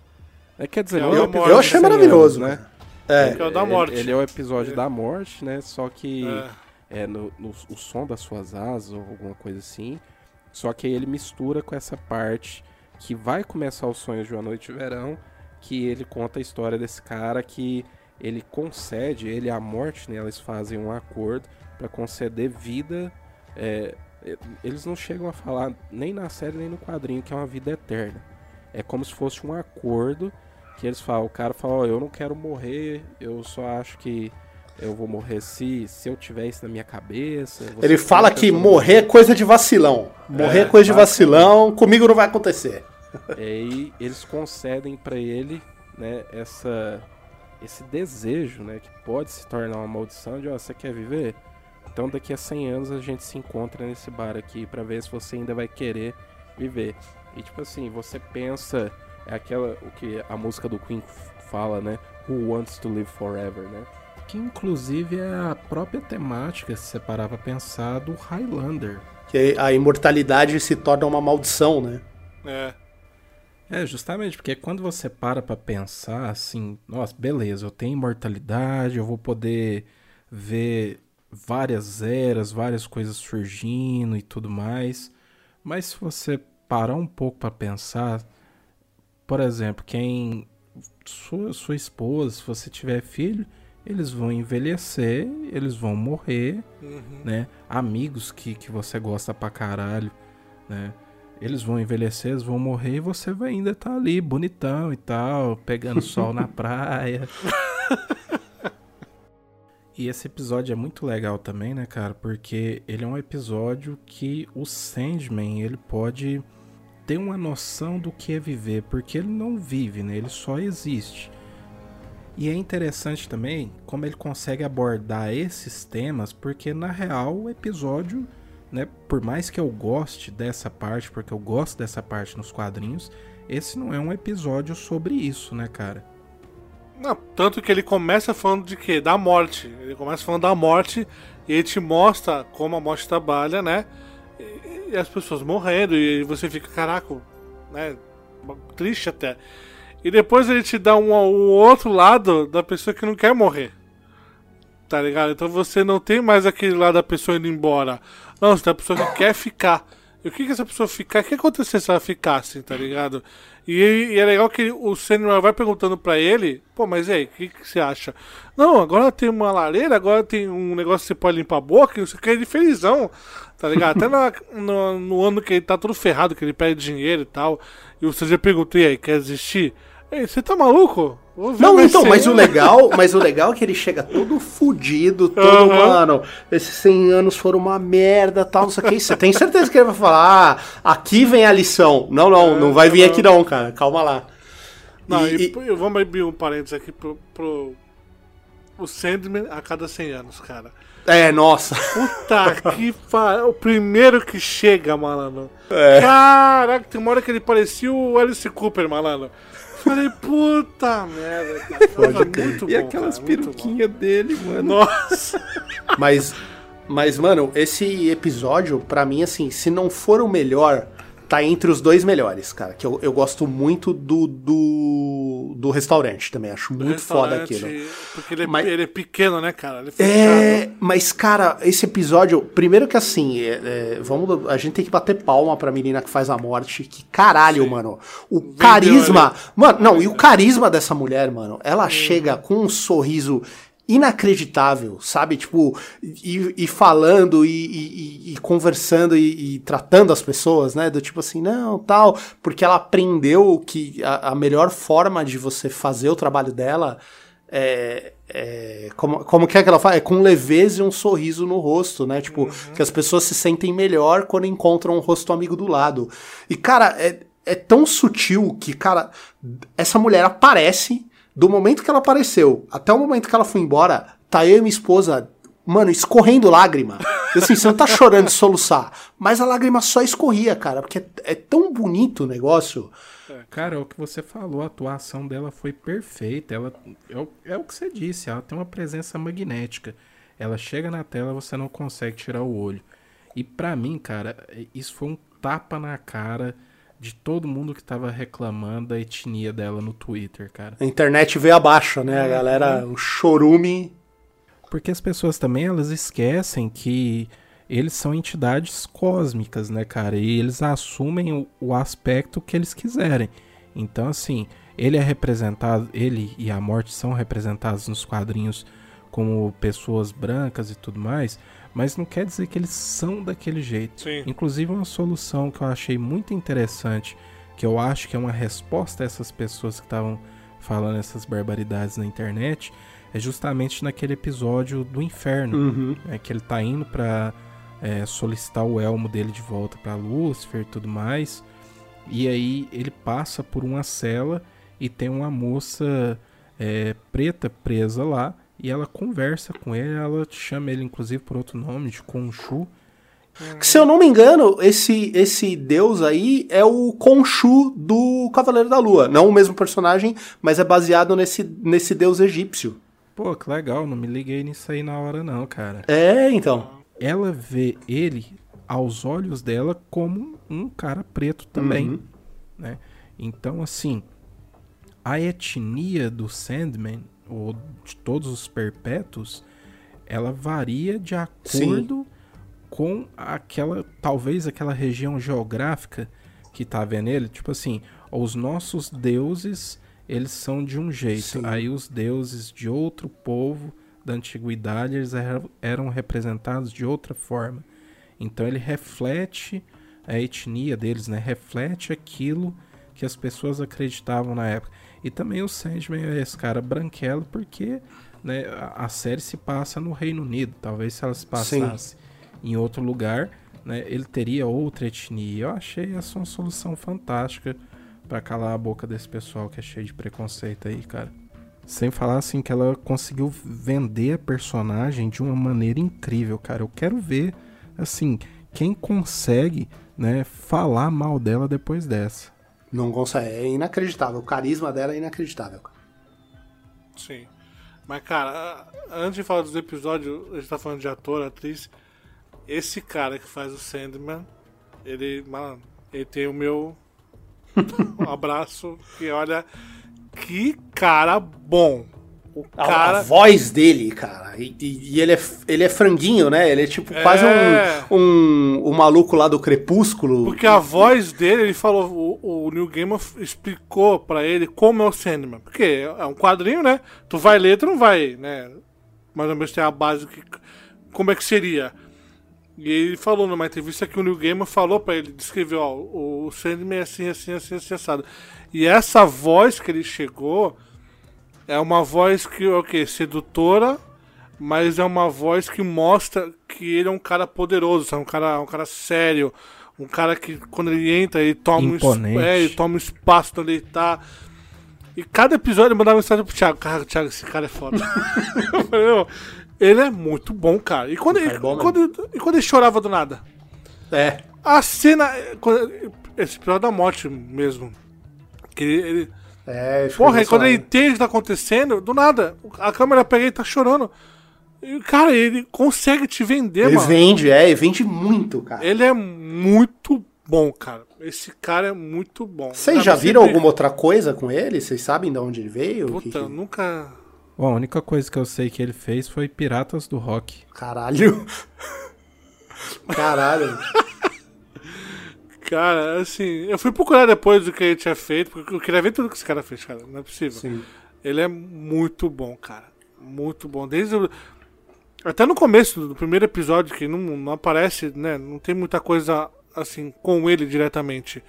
É, quer dizer, Que é não o é. Eu achei 100 maravilhoso, anos, né? né? Que é o da morte. Ele, ele é o episódio da morte, né, só que É. é no, no- o som das suas asas ou alguma coisa assim. Só que aí ele mistura com essa parte que vai começar os sonhos de uma noite de verão, que ele conta a história desse cara que ele concede, ele a morte, né, eles fazem um acordo para conceder vida. é, eles não chegam a falar nem na série nem no quadrinho que é uma vida eterna. É como se fosse um acordo que eles falam, o cara fala, ó, eu não quero morrer, eu só acho que eu vou morrer se, se eu tiver isso na minha cabeça. Ele fala que morrer é coisa de vacilão. Morrer é, É, coisa de vacilão, comigo não vai acontecer. E aí eles concedem pra ele, né, essa esse desejo, né, que pode se tornar uma maldição de, ó, você quer viver? Então daqui a 100 anos a gente se encontra nesse bar aqui pra ver se você ainda vai querer viver. E tipo assim, você pensa é aquela o que a música do Queen fala, né? Who wants to live forever, né? Que inclusive é a própria temática, se você parar pra pensar, do Highlander. Que a imortalidade se torna uma maldição, né? É. É, justamente, porque quando você para pra pensar assim, nossa, beleza, eu tenho imortalidade, eu vou poder ver várias eras, várias coisas surgindo e tudo mais. Mas se você parar um pouco para pensar, por exemplo, quem sua, sua esposa, se você tiver filho, eles vão envelhecer, eles vão morrer, Uhum. né? Amigos que, que você gosta pra caralho, né? Eles vão envelhecer, eles vão morrer e você vai ainda estar ali bonitão e tal, pegando sol na praia. E esse episódio é muito legal também, né, cara? Porque ele é um episódio que o Sandman, ele pode ter uma noção do que é viver, porque ele não vive, né? Ele só existe. E é interessante também como ele consegue abordar esses temas, porque na real o episódio, né, por mais que eu goste dessa parte, porque eu gosto dessa parte nos quadrinhos, esse não é um episódio sobre isso, né, cara? Não, tanto que ele começa falando de quê? Da morte. Ele começa falando da morte e ele te mostra como a morte trabalha, né? E, e as pessoas morrendo e você fica, caraca, né? Triste até. E depois ele te dá um, um outro lado da pessoa que não quer morrer. Tá ligado? Então você não tem mais aquele lado da pessoa indo embora. Não, você tem a pessoa que quer ficar. E o que, que essa pessoa ficar? O que acontecer se ela ficasse, tá ligado? E, e é legal que o Samuel vai perguntando pra ele, pô, mas e aí, o que, que você acha? Não, agora tem uma lareira, agora tem um negócio que você pode limpar a boca, e você quer de felizão, tá ligado? Até na- no, no ano que ele tá todo ferrado, que ele perde dinheiro e tal, e você já perguntou, e aí, quer desistir? Ei, você tá maluco? Não, então, mas o legal, mas o legal é que ele chega todo fudido, todo, Aham. mano, esses 100 anos foram uma merda, tal, não sei o que. Você tem certeza que ele vai falar, ah, aqui vem a lição. Não, não, não vai vir aqui não, cara, calma lá. Não, E- e, eu vamos abrir um parênteses aqui pro, pro o Sandman a cada 100 anos, cara. É, nossa. Puta que pariu. O primeiro que chega, malandro. É. Caraca, tem uma hora que ele parecia o Alice Cooper, malandro. Falei, puta merda, cara. Foi muito e bom, aquelas cara, peruquinhas dele, mano. Nossa. Mas, mas, mano, esse episódio, pra mim, assim, se não for o melhor, tá entre os dois melhores, cara. Que eu, eu gosto muito do, do, do restaurante também. Acho muito foda aquilo. Porque ele é, Mas- ele é pequeno, né, cara? É É, mas cara, esse episódio, primeiro que assim, é, é, vamos, a gente tem que bater palma pra menina que faz a morte, que caralho, mano. O carisma, mano, não, e o carisma dessa mulher, mano, ela chega com um sorriso inacreditável, sabe? Tipo, e, e falando e, e- e- conversando e, tratando as pessoas, né? Do tipo assim, não, tal, porque ela aprendeu que a, a melhor forma de você fazer o trabalho dela é, é, como, como que é que ela fala? É com leveza e um sorriso no rosto, né? Tipo, que as pessoas se sentem melhor quando encontram um rosto amigo do lado. E, cara, é, é tão sutil que, cara, essa mulher aparece, do momento que ela apareceu até o momento que ela foi embora, tá eu e minha esposa, mano, escorrendo lágrima. Assim, você não tá chorando de soluçar, mas a lágrima só escorria, cara, porque é, é tão bonito o negócio. Cara, é o que você falou, a atuação dela foi perfeita. Ela é o, é o que você disse, ela tem uma presença magnética. Ela chega na tela, você não consegue tirar o olho. E pra mim, cara, isso foi um tapa na cara de todo mundo que tava reclamando da etnia dela no Twitter, cara. A internet veio abaixo, né? A galera, o chorume. Porque as pessoas também elas esquecem que eles são entidades cósmicas, né, cara? E eles assumem o, o aspecto que eles quiserem. Então, assim, ele é representado, ele e a morte são representados nos quadrinhos como pessoas brancas e tudo mais, mas não quer dizer que eles são daquele jeito. Sim. Inclusive, uma solução que eu achei muito interessante, que eu acho que é uma resposta a essas pessoas que estavam falando essas barbaridades na internet, é justamente naquele episódio do inferno, Uhum. né, que ele tá indo pra é, solicitar o elmo dele de volta pra Lúcifer e tudo mais. E aí ele passa por uma cela e tem uma moça é, preta presa lá e ela conversa com ele, ela chama ele inclusive por outro nome, de Khonshu. Que, se eu não me engano, esse, esse deus aí é o Khonshu do Cavaleiro da Lua. Não o mesmo personagem, mas é baseado nesse, nesse deus egípcio. Pô, que legal, não me liguei nisso aí na hora não, cara. É, então. Ela vê ele aos olhos dela como um cara preto também, Uhum. né? Então, assim, a etnia do Sandman, ou de todos os perpétuos, ela varia de acordo Sim. com aquela, talvez aquela região geográfica que tá vendo ele. Tipo assim, os nossos deuses, eles são de um jeito. Sim. Aí os deuses de outro povo da antiguidade, eles eram representados de outra forma. Então ele reflete a etnia deles, né? Reflete aquilo que as pessoas acreditavam na época. E também o Sandman é esse cara branquelo porque né, a, a, série se passa no Reino Unido. Talvez se ela se passasse Sim. em outro lugar, né, ele teria outra etnia. Eu achei essa uma solução fantástica para calar a boca desse pessoal que é cheio de preconceito aí, cara. Sem falar assim que ela conseguiu vender a personagem de uma maneira incrível, cara. Eu quero ver assim quem consegue, né, falar mal dela depois dessa. Não consegue, é inacreditável. O carisma dela é inacreditável. Sim. Mas, cara, antes de falar dos episódios, a gente tá falando de ator, atriz. Esse cara que faz o Sandman, ele, mano, ele tem o meu abraço. Que olha, que cara bom. O cara... A, voz dele, cara. E, e, ele, é, ele é franguinho, né? Ele é tipo é... quase um, um, um maluco lá do Crepúsculo. Porque a voz dele, ele falou, o, o Neil Gaiman explicou para ele como é o Sandman. Porque é um quadrinho, né? Tu vai ler, tu não vai, né? Mais ou menos tem a base que, como é que seria. E ele falou numa entrevista que o Neil Gaiman falou para ele, descreveu, ó, o Sandman é assim, assim, assim, assim, assado. E essa voz que ele chegou é uma voz que, ok, sedutora, mas é uma voz que mostra que ele é um cara poderoso, é um cara, um cara sério, um cara que quando ele entra, ele toma, um, é, ele toma um espaço onde ele tá. E cada episódio ele mandava mensagem pro Thiago, cara, Thiago, esse cara é foda. ele é muito bom, cara. E quando, ele, é bom, quando, e quando ele chorava do nada? É. A cena. Esse episódio da morte mesmo. Que ele. ele é, Porra, quando ele entende o que tá acontecendo, do nada, a câmera pega e tá chorando. E, cara, ele consegue te vender, ele mano. Ele vende, é, ele vende muito, cara. Ele é muito bom, cara. Esse cara é muito bom. Vocês já viram sempre... alguma outra coisa com ele? Vocês sabem de onde ele veio? Puta, que que... nunca. Bom, a única coisa que eu sei que ele fez foi Piratas do Rock. Caralho. Caralho. Cara, assim, eu fui procurar depois do que ele tinha feito, porque eu queria ver tudo que esse cara fez, cara. Não é possível. Sim. Ele é muito bom, cara. Muito bom. Desde o... Até no começo do primeiro episódio, que não, não aparece, né? Não tem muita coisa assim com ele diretamente.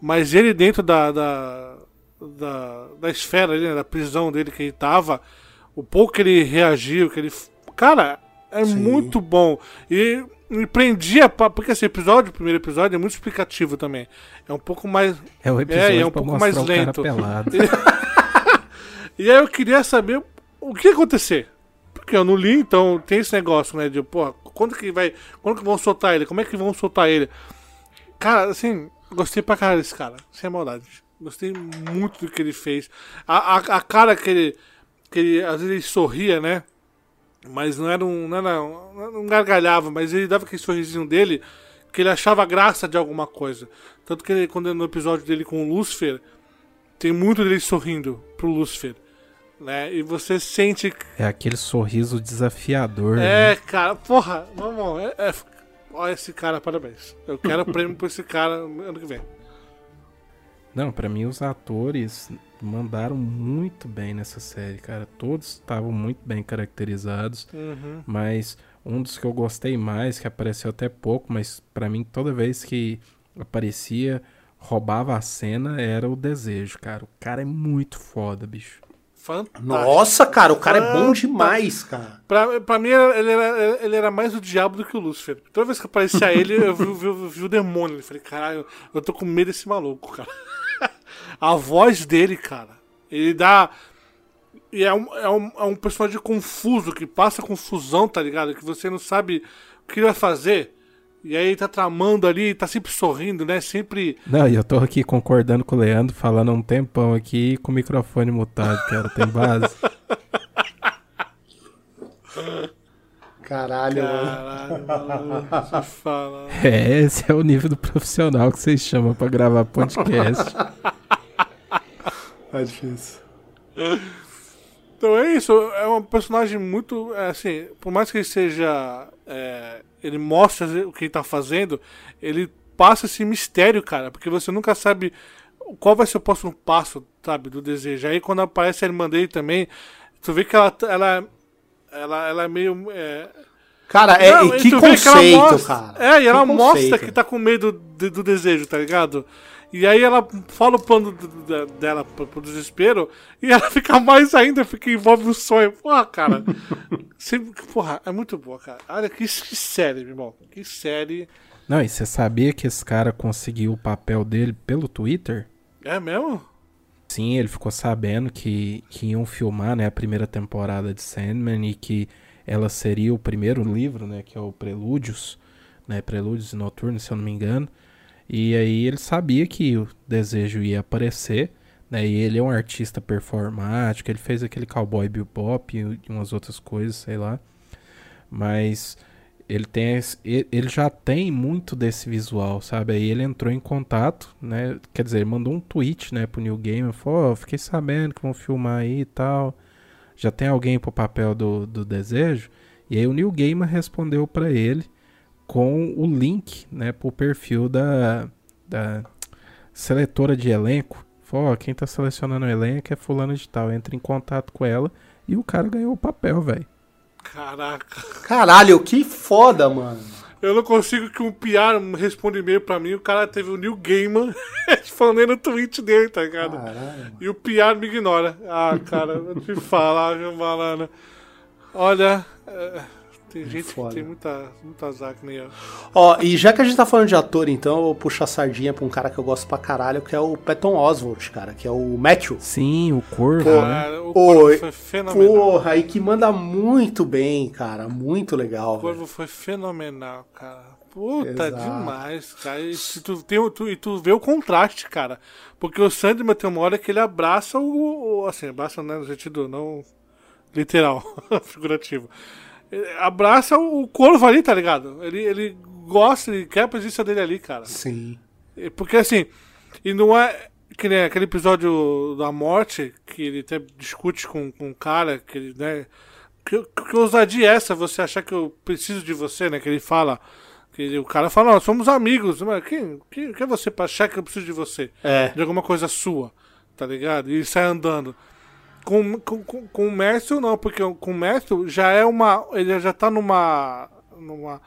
Mas ele dentro da, da, da, da esfera ali, né, da prisão dele que ele tava, o pouco que ele reagiu, que ele. Cara, é Sim. muito bom. E me prendia, pra, porque esse episódio, o primeiro episódio, é muito explicativo também. É um pouco mais. É um episódio é, é um pouco mais lento. E, e aí eu queria saber o que ia acontecer. Porque eu não li, então tem esse negócio, né? De, pô, quando que vai. Quando que vão soltar ele? Como é que vão soltar ele? Cara, assim, gostei pra caralho desse cara, sem maldade. Gostei muito do que ele fez. A, a, a cara que ele, que ele. Às vezes ele sorria, né? Mas não era um. Não, era, não gargalhava, mas ele dava aquele sorrisinho dele que ele achava graça de alguma coisa. Tanto que ele, quando no episódio dele com o Lúcifer, tem muito dele sorrindo pro Lúcifer. Né? E você sente. É aquele sorriso desafiador. É, né? cara, porra, vamos. É, é, olha esse cara, parabéns. Eu quero prêmio pra esse cara ano que vem. Não, para mim os atores mandaram muito bem nessa série, cara. Todos estavam muito bem caracterizados, uhum. mas um dos que eu gostei mais, que apareceu até pouco, mas para mim toda vez que aparecia, roubava a cena, era o Desejo, cara. O cara é muito foda, bicho. Fantástico. Nossa, cara, o cara Fantástico. é bom demais, cara. Pra, pra mim, ele era, ele era mais o diabo do que o Lúcifer. Toda vez que aparecia ele, eu vi, vi, vi, vi o demônio. Eu falei, caralho, eu tô com medo desse maluco, cara. A voz dele, cara, ele dá. E é um, é, um, é um personagem confuso, que passa confusão, tá ligado? Que você não sabe o que ele vai fazer. E aí ele tá tramando ali, tá sempre sorrindo, né? Sempre. Não, e eu tô aqui concordando com o Leandro, falando há um tempão aqui com o microfone mutado, cara. Tem base. Caralho, Caralho mano. Fala. É, esse é o nível do profissional que vocês chamam pra gravar podcast. É difícil. Então é isso, é um personagem muito. é, Assim, por mais que ele seja. é, ele mostra o que ele tá fazendo, ele passa esse mistério, cara, porque você nunca sabe qual vai ser o próximo passo, sabe, do desejo. Aí quando aparece a irmã dele também, tu vê que ela. ela, ela, ela é meio. é, Cara, é, não, e que vê que ela conceito, mostra- cara. É, e ela Que mostra conceito. que tá com medo de- do desejo, tá ligado? E aí ela fala o plano dela pro, desespero e ela fica mais ainda, fica envolve o sonho. Porra, cara. Sempre, porra, é muito boa, cara. Olha que, que série, meu irmão. Que série. Não, e você sabia que esse cara conseguiu o papel dele pelo Twitter? É mesmo? Sim, ele ficou sabendo que, que iam filmar né, a primeira temporada de Sandman e que ela seria o primeiro livro, né, que é o Prelúdios, né, Prelúdios e Noturnos, se eu não me engano. E aí ele sabia que o desejo ia aparecer, né, e ele é um artista performático, ele fez aquele Cowboy Bebop e umas outras coisas, sei lá. Mas ele tem ele já tem muito desse visual, sabe? Aí ele entrou em contato, né? Quer dizer, ele mandou um tweet, né, pro New Gamer, falou, ó, fiquei sabendo que vão filmar aí e tal. Já tem alguém pro papel do, do desejo? E aí o New Gamer respondeu pra ele com o link, né, pro perfil da, da seletora de elenco. Falou, ó, quem tá selecionando o elenco é fulano de tal. Entra em contato com ela e o cara ganhou o papel, velho. Caraca. Caralho, que foda, mano. Eu não consigo que um PR responda e-mail pra mim. O cara teve o New Gamer respondendo o tweet dele, tá ligado? Caralho. E o PR me ignora. Ah, cara, vou te falar, viu, malandro? Olha, é, tem gente foda. que tem muita, muita azar que nem eu. Ó, e já que a gente tá falando de ator, então eu vou puxar a sardinha pra um cara que eu gosto pra caralho, que é o Patton Oswalt, cara, que é o Matthew. Sim, o Corvo, Pô, né? O Oi. Corvo foi fenomenal. Porra, e que manda muito bem, cara. Muito legal. O velho. Corvo foi fenomenal, cara. Puta, Exato. demais, cara. E tu, tem, tu, e tu vê o contraste, cara. Porque o Sandman tem uma hora que ele abraça o. o- assim, abraça né, no sentido não literal, figurativo. Abraça o corvo ali, tá ligado? Ele, ele gosta, ele quer a presença dele ali, cara. Sim. Porque assim, e não é que nem aquele episódio da morte, que ele até discute com, com um cara, que ele, né. Que, que ousadia é essa, você achar que eu preciso de você, né? Que ele fala. Que o cara fala, não, somos amigos, mas quem, quem, quem é você pra achar que eu preciso de você? É. De alguma coisa sua, tá ligado? E ele sai andando. Com, com, com, o Mércio, não, porque com o Mércio já é uma. Ele já tá numa. numa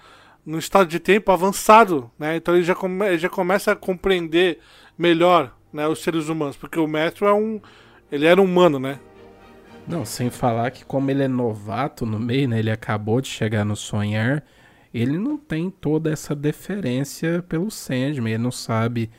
num estado de tempo avançado, né? Então ele já, come, ele já começa a compreender melhor né, os seres humanos, porque o Mércio é um. Ele era humano, né? Não, sem falar que como ele é novato no meio, né? Ele acabou de chegar no sonhar, ele não tem toda essa deferência pelo Sandman, ele não sabe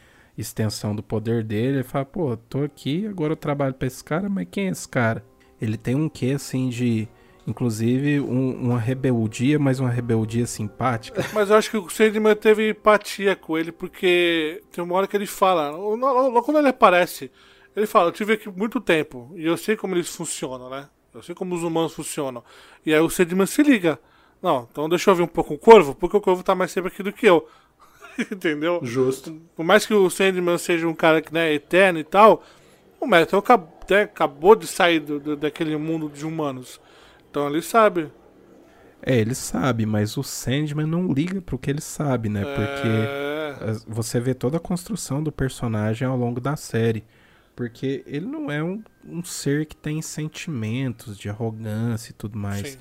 extensão do poder dele, ele fala, pô, tô aqui, agora eu trabalho pra esse cara, mas quem é esse cara? Ele tem um quê, assim, de... Inclusive, um- uma rebeldia, mas uma rebeldia simpática. Mas eu acho que o Sandman teve empatia com ele, porque tem uma hora que ele fala, logo quando ele aparece, ele fala, eu tive aqui muito tempo, e eu sei como eles funcionam, né? Eu sei como os humanos funcionam. E aí o Sandman se liga. Não, então deixa eu ver um pouco o Corvo, porque o Corvo tá mais tempo aqui do que eu. Entendeu? Justo. Por mais que o Sandman seja um cara que né, é eterno e tal, o Metal acab- até acabou de sair do, do- daquele mundo de humanos. Então ele sabe. É, ele sabe, mas o Sandman não liga pro que ele sabe, né? Porque... É, as- você vê toda a construção do personagem ao longo da série. Porque ele não é um, um ser que tem sentimentos de arrogância e tudo mais. sim.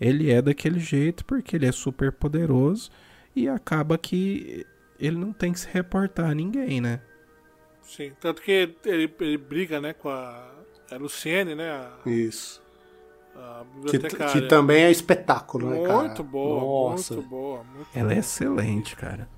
Ele é daquele jeito porque ele é super poderoso e acaba que ele não tem que se reportar a ninguém, né? Sim, tanto que ele, ele briga, né, com a, a Luciene, né, a, Isso. a Que, bibliotecária. que também é espetáculo, né, cara? Muito boa, Nossa. muito boa. Muito Ela é excelente, cara.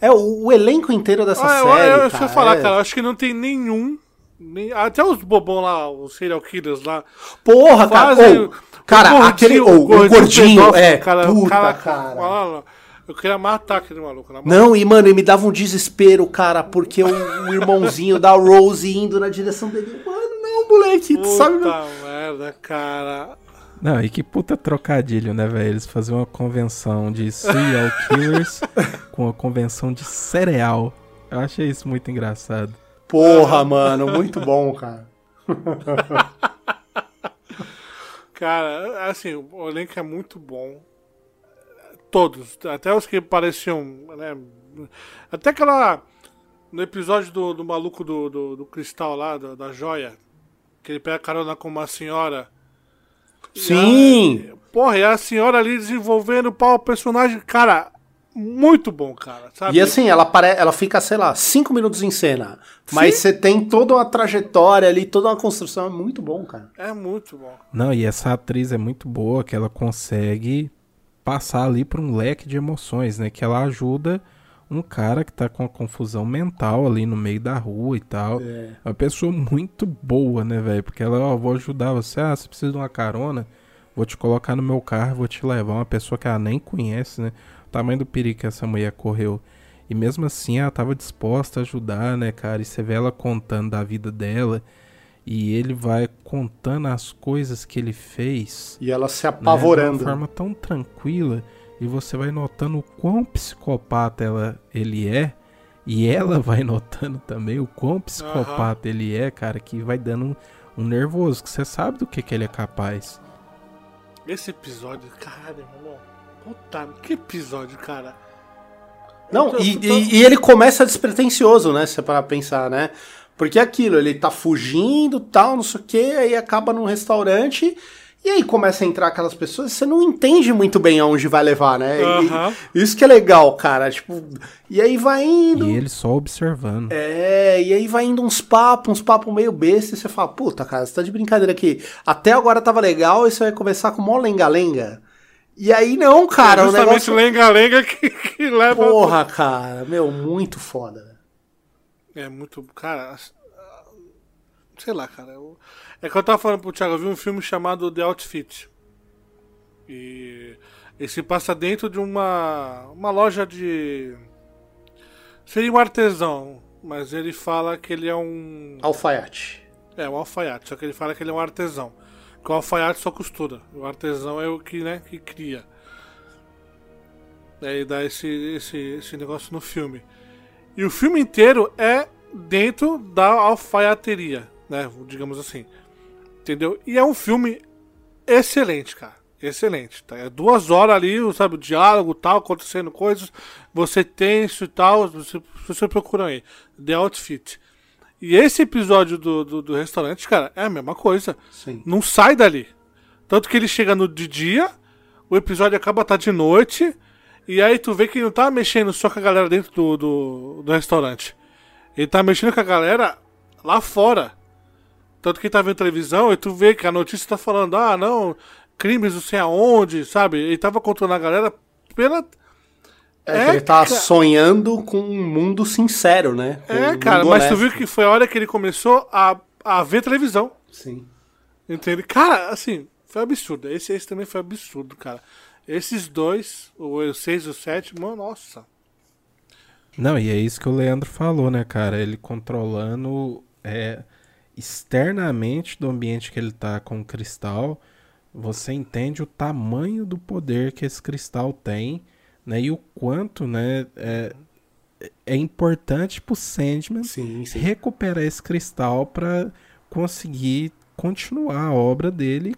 É, o, o elenco inteiro dessa Ah, eu, série, eu, eu, cara, deixa eu falar, é- cara, acho que não tem nenhum, nem- até os bobão lá, os serial killers lá, Porra, cara. fazem ô, o- cara, o gordinho- aquele. o gordinho, é. cara, puta, o cara, cara. Eu queria matar aquele maluco. Não, e mano, ele me dava um desespero, cara, porque o, o irmãozinho da Rose indo na direção dele. Mano, não, moleque, tu sabe? Puta merda, cara. Não, e que puta trocadilho, né, velho? Eles faziam uma convenção de serial killers com a convenção de cereal. Eu achei isso muito engraçado. Porra, mano, muito bom, cara. Cara, assim, o elenco é muito bom. Todos, até os que pareciam, né? Até aquela. No episódio do, do maluco do, do, do cristal lá, da, da joia, que ele pega carona com uma senhora. Sim! E a, porra, e a senhora ali desenvolvendo pau, o personagem. Cara, muito bom, cara. Sabe? E assim, ela, pare... ela fica, sei lá, cinco minutos em cena. Mas você tem toda uma trajetória ali, toda uma construção. É muito bom, cara. É muito bom. Não, e essa atriz é muito boa, que ela consegue passar ali por um leque de emoções, né? Que ela ajuda um cara que tá com uma confusão mental ali no meio da rua e tal. É uma pessoa muito boa, né, velho? Porque ela, ó, vou ajudar você. Ah, você precisa de uma carona? Vou te colocar no meu carro, vou te levar. Uma pessoa que ela nem conhece, né? O tamanho do perigo que essa mulher correu. E mesmo assim ela tava disposta a ajudar, né, cara? E você vê ela contando da vida dela. E ele vai contando as coisas que ele fez. E ela se apavorando. Né, de uma forma tão tranquila e você vai notando o quão psicopata ela, ele é. E ela vai notando também o quão psicopata uhum. ele é, cara, que vai dando um, um, nervoso, que você sabe do que, que ele é capaz. Esse episódio, caralho, irmão. Puta, que episódio, cara. Não, tô, e, tô... E, e, ele começa despretensioso, né? Se é para pensar, né? Porque é aquilo, ele tá fugindo, tal, não sei o que, aí acaba num restaurante e aí começa a entrar aquelas pessoas, você não entende muito bem aonde vai levar, né? Uhum. E, isso que é legal, cara. Tipo, e aí vai indo. E ele só observando. É, e aí vai indo uns papos, uns papos meio besta, e você fala, puta, cara, você tá de brincadeira aqui. Até agora tava legal, e você vai começar com mó lenga-lenga. E aí não, cara. É justamente o negócio... lenga-lenga que, que leva. Porra, cara, meu, muito foda. É muito. Cara. Sei lá, cara. Eu... É que eu tava falando pro Thiago, eu vi um filme chamado The Outfit. E esse passa dentro de uma, uma loja de. Seria um artesão, mas ele fala que ele é um. Alfaiate. É, um alfaiate, só que ele fala que ele é um artesão. Que o alfaiate só costura. O artesão é o que, né, que cria. Aí dá esse, esse, esse negócio no filme. E o filme inteiro é dentro da alfaiateria, né? Digamos assim. Entendeu? E é um filme excelente, cara. Excelente. Tá? É duas horas ali, sabe, o diálogo tal, acontecendo coisas, você tenso e tal. Você, você procura aí. The Outfit. E esse episódio do, do, do, restaurante, cara, é a mesma coisa. Sim. Não sai dali. Tanto que ele chega no de dia, o episódio acaba tá de noite, e aí tu vê que não tá mexendo só com a galera dentro do, do, do restaurante. Ele tá mexendo com a galera lá fora. Tanto que tá vendo televisão e tu vê que a notícia tá falando, ah, não, crimes não sei aonde, sabe? Ele tava controlando a galera pela. É, é ele tá sonhando com um mundo sincero, né? Com é, um cara, mas honesto. tu viu que foi a hora que ele começou a, a ver televisão. Sim. Entende? Cara, assim, foi absurdo. Esse, esse também foi absurdo, cara. Esses dois, o 6 e o 7, mano, nossa. Não, e é isso que o Leandro falou, né, cara? Ele controlando. É, externamente do ambiente que ele está com o cristal, você entende o tamanho do poder que esse cristal tem, né? E o quanto, né? É, é importante pro Sandman sim, sim. recuperar esse cristal para conseguir continuar a obra dele e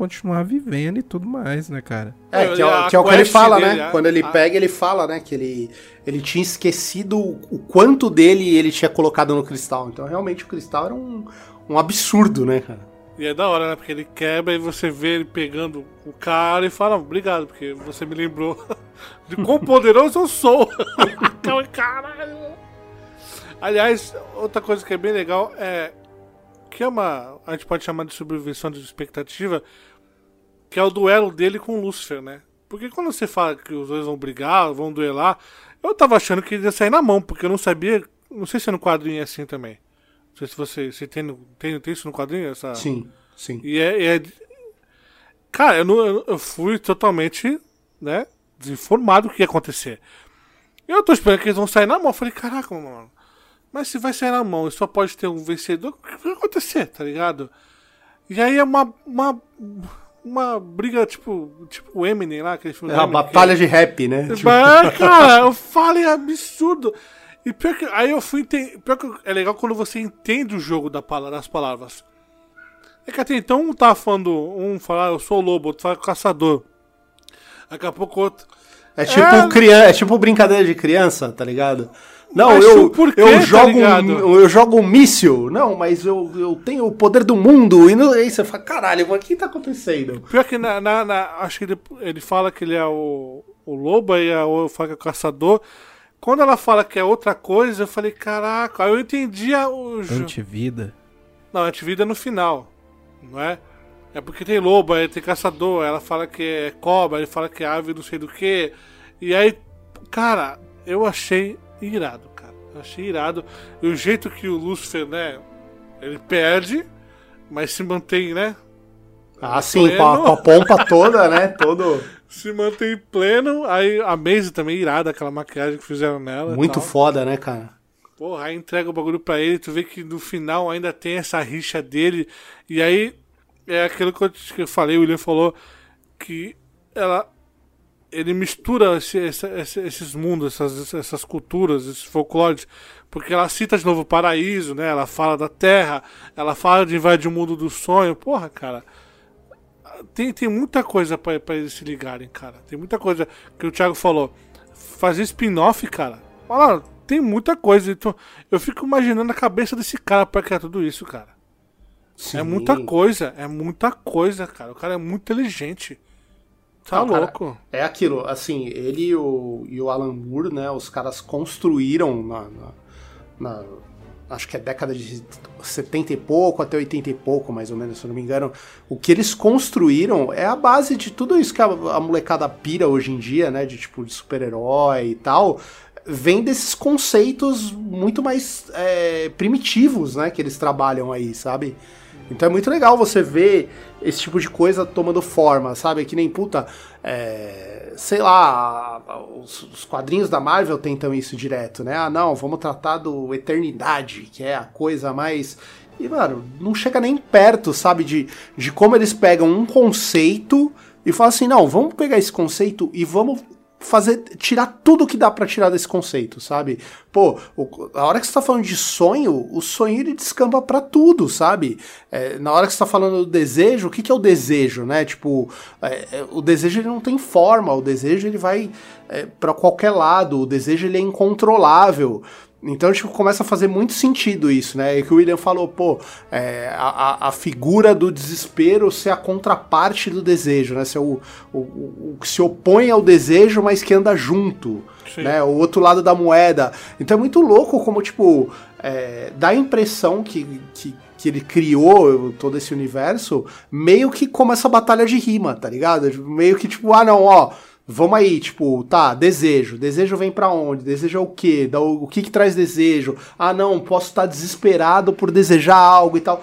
continuar vivendo e tudo mais, né, cara? É, que é, que é o que ele fala, né? dele, né? Quando ele pega, ele fala, né? Que ele, ele tinha esquecido o quanto dele ele tinha colocado no cristal. Então, realmente, o cristal era um, um absurdo, né, cara? E é da hora, né? Porque ele quebra e você vê ele pegando o cara e fala, obrigado, porque você me lembrou de quão poderoso eu sou. Caralho! Aliás, outra coisa que é bem legal é que é uma. A gente pode chamar de sobrevivência de expectativa, que é o duelo dele com o Lúcifer, né? Porque quando você fala que os dois vão brigar, vão duelar, eu tava achando que ia sair na mão, porque eu não sabia. Não sei se é no quadrinho é assim também. Não sei se você se tem, tem, tem isso no quadrinho? Essa... Sim, sim. E é. é... Cara, eu, não, eu fui totalmente, né, desinformado do que ia acontecer. Eu tô esperando que eles vão sair na mão. Eu falei, caraca, mano. Mas se vai sair na mão e só pode ter um vencedor, o que vai acontecer, tá ligado? E aí é uma. uma uma briga tipo tipo o Eminem lá aquele filme é uma batalha que... de rap né tipo... é, cara eu falei absurdo e pior que aí eu fui entender pior que é legal quando você entende o jogo da palavra, das palavras É que até então um tá falando, um fala, ah, eu sou o lobo, outro fala caçador. Daqui a pouco outro. É tipo, é... Criança, é tipo brincadeira de criança, tá ligado? Não, Mas eu, eu, tá jogo, ligado? um, eu jogo um míssil. Não, mas eu, eu tenho o poder do mundo. E não, aí você fala, caralho, mas o que tá acontecendo? Pior que na, na- na- acho que ele, ele fala que ele é o, o lobo e a outra fala que é o caçador. Quando ela fala que é outra coisa, eu falei, caraca, aí eu entendi a- o Antivida. Não, antivida é no final, não é? É porque tem lobo, aí tem caçador, ela fala que é cobra, ele fala que é ave não sei do que. E aí, cara, eu achei irado, cara. Eu achei irado. E o jeito que o Lúcifer, né, ele perde, mas se mantém, né? Ah, sim, com a, com a pompa toda, né? Todo. Se mantém pleno. Aí a Maisie também irada, aquela maquiagem que fizeram nela. Muito foda, né, cara? Porra, aí entrega o bagulho pra ele, tu vê que no final ainda tem essa rixa dele. E aí é aquilo que eu, te- que eu falei, o William falou, que ela. Ele mistura esse- esse- esse- esses mundos, essas, essas culturas, esses folclores, porque ela cita de novo o paraíso, né? Ela fala da terra, ela fala de invadir o mundo do sonho. Porra, cara. Tem, tem muita coisa pra, pra eles se ligarem, cara. Tem muita coisa que o Thiago falou. Fazer spin-off, cara. Olha, tem muita coisa. Então, eu fico imaginando a cabeça desse cara pra criar tudo isso, cara. É Sim. muita coisa, é muita coisa, cara. O cara é muito inteligente. Tá Não, cara, louco. É aquilo, assim, ele e o, e o Alan Moore, né? Os caras construíram na, na- na- acho que é década de 70 e pouco até 80 e pouco, mais ou menos, se eu não me engano. O que eles construíram é a base de tudo isso que a, a molecada pira hoje em dia, né? De tipo de super-herói e tal. Vem desses conceitos muito mais é, primitivos, né? Que eles trabalham aí, sabe? Então é muito legal você ver esse tipo de coisa tomando forma, sabe? Que nem puta. é, sei lá, os, os quadrinhos da Marvel tentam isso direto, né? Ah, não, vamos tratar do Eternidade, que é a coisa mais. E, mano, não chega nem perto, sabe? De, de como eles pegam um conceito e falam assim: não, vamos pegar esse conceito e vamos fazer tirar tudo que dá pra tirar desse conceito, sabe? Pô, a hora que você tá falando de sonho, o sonho ele descamba pra tudo, sabe? É, na hora que você tá falando do desejo, o que, que é o desejo, né? Tipo, é, é, o desejo ele não tem forma, o desejo ele vai é, para qualquer lado, o desejo ele é incontrolável. Então, tipo, começa a fazer muito sentido isso, né? E que o William falou, pô, é, a, a- figura do desespero ser a contraparte do desejo, né? Ser o, o- o que se opõe ao desejo, mas que anda junto, Né? O outro lado da moeda. Então é muito louco como, tipo, é, dá a impressão que, que, que ele criou todo esse universo meio que como essa batalha de rima, tá ligado? Tipo, Meio que, tipo, ah, não, ó... Vamos aí, tipo, tá, desejo. Desejo vem pra onde? Desejo é o quê? O que que traz desejo? Ah, não, posso estar desesperado por desejar algo e tal.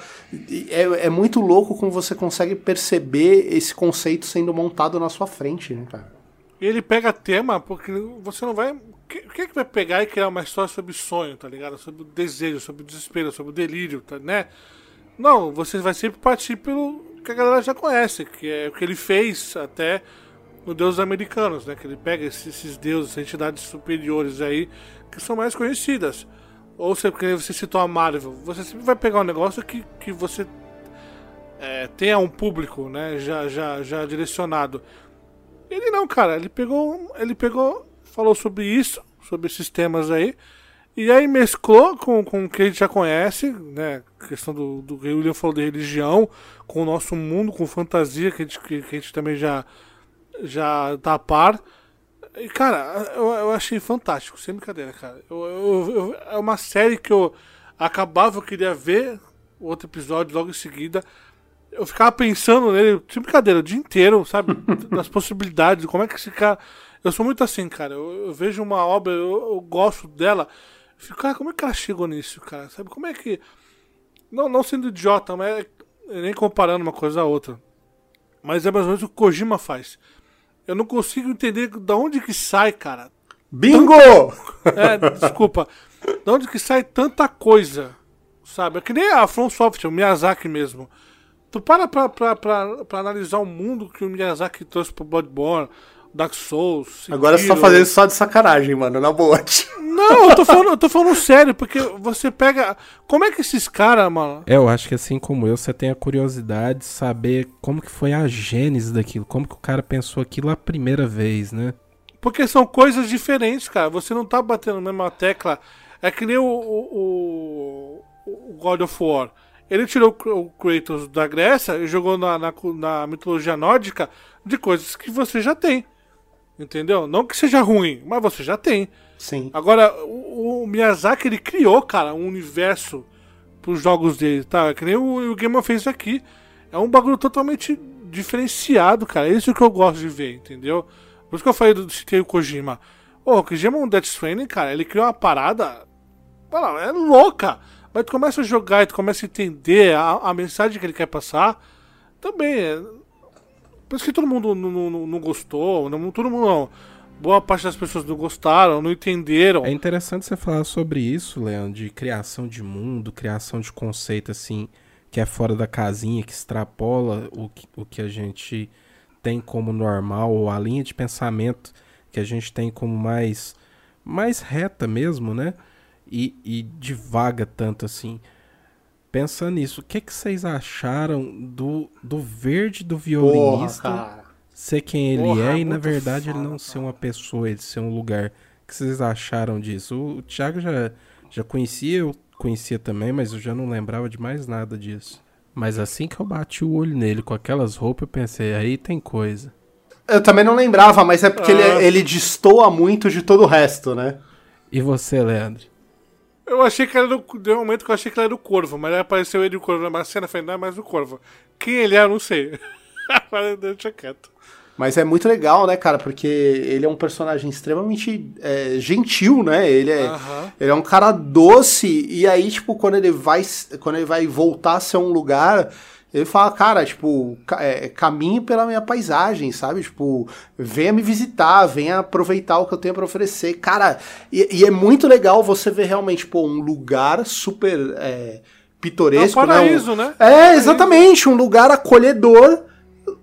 É, é muito louco como você consegue perceber esse conceito sendo montado na sua frente, né, cara? Ele pega tema porque você não vai. O que, que é que vai pegar e criar uma história sobre sonho, tá ligado? Sobre desejo, sobre desespero, sobre delírio, tá, né? Não, você vai sempre partir pelo que a galera já conhece, que é o que ele fez até no Deus Americanos, né? Que ele pega esses, esses deuses, entidades superiores aí, que são mais conhecidas. Ou seja, porque você citou a Marvel, você sempre vai pegar um negócio que, que você é, tenha um público, né? Já, já, já direcionado. Ele não, cara, ele pegou, ele pegou, falou sobre isso, sobre esses temas aí, e aí mesclou com, com o que a gente já conhece, né? A questão do, do que o William falou de religião, com o nosso mundo, com fantasia, que a gente, que, que a gente também já, já tá a par. E, cara, eu, eu achei fantástico, sem brincadeira, cara. Eu, eu- eu- é uma série que eu acabava, eu queria ver outro episódio logo em seguida. Eu ficava pensando nele, sem brincadeira, o dia inteiro, sabe? Das possibilidades, como é que esse cara. Eu sou muito assim, cara. Eu, eu vejo uma obra, eu, eu gosto dela. Eu fico, cara, como é que ela chegou nisso, cara? Sabe? Como é que. Não, não sendo idiota, mas é- nem comparando uma coisa a outra. Mas é mais ou menos o que o Kojima faz. Eu não consigo entender da onde que sai, cara. Bingo! É, desculpa. Da onde que sai tanta coisa, sabe? É que nem a From Software, o Miyazaki mesmo. Tu para pra, pra, pra, pra analisar o mundo que o Miyazaki trouxe pro Bloodborne, Dark Souls... Agora você tá Sekiro. fazendo só de sacanagem, mano, na boa. Não, eu tô, falando, eu tô falando sério, porque você pega. Como é que esses caras, mano. É, eu acho que assim como eu, você tem a curiosidade de saber como que foi a gênese daquilo, como que o cara pensou aquilo a primeira vez, né? Porque são coisas diferentes, cara. Você não tá batendo na mesma tecla. É que nem o, o, o God of War. Ele tirou o Kratos da Grécia e jogou na, na, na mitologia nórdica de coisas que você já tem. Entendeu? Não que seja ruim, mas você já tem. Sim. Agora, o, o Miyazaki, ele criou, cara, um universo pros jogos dele, tá? Que nem o, o Game of fez aqui. É um bagulho totalmente diferenciado, cara. É isso que eu gosto de ver, entendeu? Por isso que eu falei do Shigeru Kojima. Ô, o Kojima é um Death Stranding, cara. Ele criou uma parada... Mano, é louca. Mas tu começa a jogar e tu começa a entender a, a mensagem que ele quer passar. Também é... Por isso que todo mundo não, não, não gostou. Não, todo mundo não. Boa parte das pessoas não gostaram, não entenderam. É interessante você falar sobre isso, Leandro, de criação de mundo, criação de conceito assim, que é fora da casinha, que extrapola o que, o que a gente tem como normal, ou a linha de pensamento que a gente tem como mais, mais reta mesmo, né? E, e divaga tanto assim. Pensando nisso, o que, que vocês acharam do, do verde do violinista Porra, ser quem ele Porra, é e na muito verdade ele foda, não ser uma pessoa, ele ser um lugar? O que vocês acharam disso? O, o Thiago já, já conhecia, eu conhecia também, mas eu já não lembrava de mais nada disso. Mas assim que eu bati o olho nele com aquelas roupas, eu pensei, aí tem coisa. Eu também não lembrava, mas é porque Ah. ele, ele destoa muito de todo o resto, né? E você, Leandro? Eu achei que era do. Deu um momento que eu achei que ele era do Corvo, mas aí apareceu ele e o Corvo na cena, eu falei, não é mais o Corvo. Quem ele é, eu não sei. Deixa quieto. Mas é muito legal, né, cara? Porque ele é um personagem extremamente é, gentil, né? Ele é, Aham. ele é um cara doce. E aí, tipo, quando ele vai, quando ele vai voltar a ser um lugar, ele fala, cara, tipo, é, caminhe pela minha paisagem, sabe? Tipo, venha me visitar, venha aproveitar o que eu tenho pra oferecer. Cara, e, e é muito legal você ver realmente, pô, um lugar super é, pitoresco, É um né? paraíso, né? É, exatamente, um lugar acolhedor.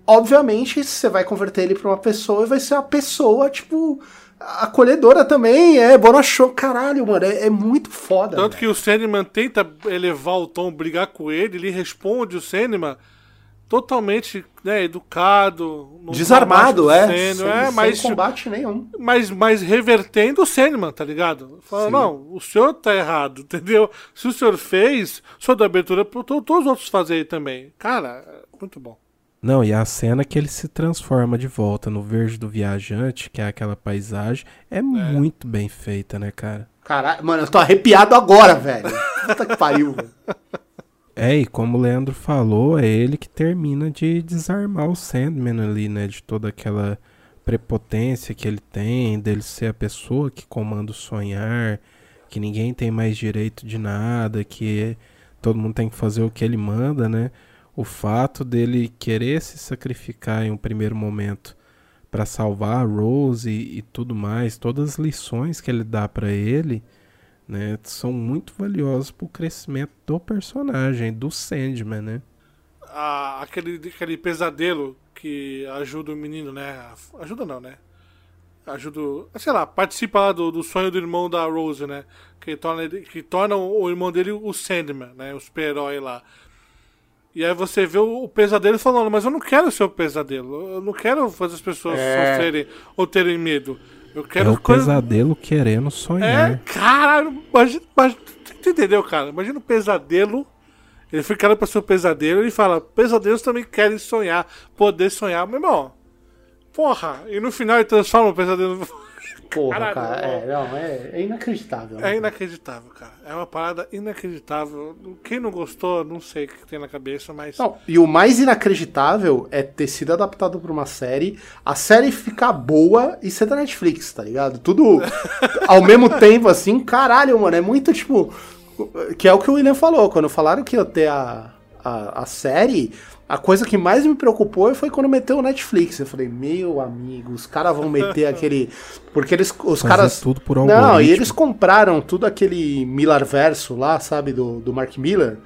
Obviamente, você vai converter ele pra uma pessoa e vai ser uma pessoa, tipo, acolhedora também. É, bonachão. Caralho, mano, é, é muito foda. Tanto que o Sandman tenta elevar o tom, brigar com ele, ele responde o Sandman totalmente né, educado. Desarmado, é. o Sem, é, sem mas, combate nenhum. mas, mas revertendo o Sandman, tá ligado? Fala, Sim. não, o senhor tá errado, entendeu? Se o senhor fez, o senhor dá abertura para todos os outros fazerem também. Cara, muito bom. Não, e a cena que ele se transforma de volta no verde do viajante, que é aquela paisagem, é, muito bem feita, né, cara? Caralho, mano, eu tô arrepiado agora, velho. Puta que pariu, velho. É, e como o Leandro falou, é ele que termina de desarmar o Sandman ali, né? De toda aquela prepotência que ele tem, dele ser a pessoa que comanda o sonhar, que ninguém tem mais direito de nada, que todo mundo tem que fazer o que ele manda, né? O fato dele querer se sacrificar em um primeiro momento para salvar a Rose e, e tudo mais, todas as lições que ele dá para ele, né, são muito valiosas pro crescimento do personagem, do Sandman, né? a- aquele, aquele pesadelo que ajuda o menino, né? Ajuda não, né? Ajuda. o- Sei lá, participa lá do, do sonho do irmão da Rose, né? Que torna, que torna o irmão dele o Sandman, né? O super-herói lá. E aí você vê o, o pesadelo falando, mas eu não quero ser o pesadelo. Eu não quero fazer as pessoas É. sofrerem ou terem medo. Eu É quero o coisa- pesadelo querendo É, sonhar. caralho, imagina, imagina, tu entendeu, cara? Imagina o pesadelo. Ele foi criado pra ser um pesadelo e fala: pesadelos também querem sonhar, poder sonhar. Meu irmão, porra, e no final ele transforma o pesadelo. Porra, Caralho, cara. É, não, é, é inacreditável. É inacreditável, cara. É uma parada inacreditável. Quem não gostou, não sei o que tem na cabeça, mas. Não, e o mais inacreditável é ter sido adaptado pra uma série, a série ficar boa e ser da Netflix, tá ligado? Tudo ao mesmo tempo, assim, caralho, mano, é muito tipo. Que é o que o William falou, quando falaram que ia ter a, a, a série, a coisa que mais me preocupou foi quando meteu o Netflix. Eu falei, meu amigo, os caras vão meter aquele. Porque eles. Os Fazer caras. tudo por Não, e eles compraram tudo aquele Miller verso lá, sabe, do, do Mark Miller.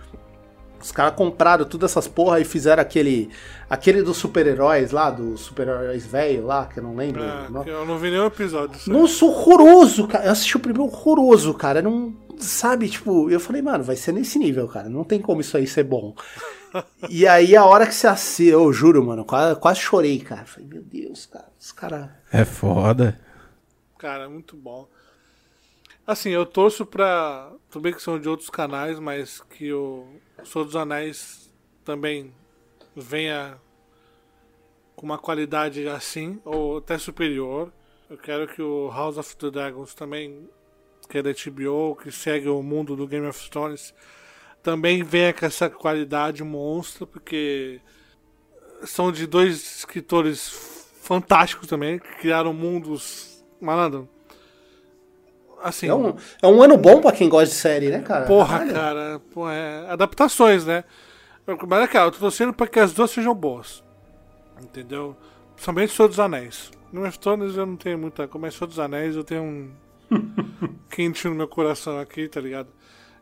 Os caras compraram todas essas porra e fizeram aquele. Aquele dos super-heróis lá, dos super-heróis velho lá, que eu não lembro. É, não. que eu não vi nenhum episódio disso. aí. Nossa, horroroso, cara. Eu assisti o primeiro horroroso, cara. Não. Sabe, tipo, eu falei, mano, vai ser nesse nível, cara. Não tem como isso aí ser bom. e aí, a hora que você assiste, eu juro, mano, quase, quase chorei, cara. Falei, meu Deus, cara, os caras. É foda. Cara, muito bom. Assim, eu torço pra. Tudo bem que são de outros canais, mas que o Senhor dos Anéis também venha com uma qualidade assim, ou até superior. Eu quero que o House of the Dragons também, que é da HBO, que segue o mundo do Game of Thrones, também venha com essa qualidade monstra, porque são de dois escritores fantásticos também, que criaram mundos. Malandro. Assim, É um, é um ano bom pra quem gosta de série, né, cara? Porra, Caralho. cara. Pô, é, adaptações, né? Mas é cara, eu tô torcendo pra que as duas sejam boas. Entendeu? Principalmente Senhor dos Anéis. No of Thrones eu não tenho muita. Como é Senhor dos Anéis, eu tenho um. quentinho no meu coração aqui, tá ligado?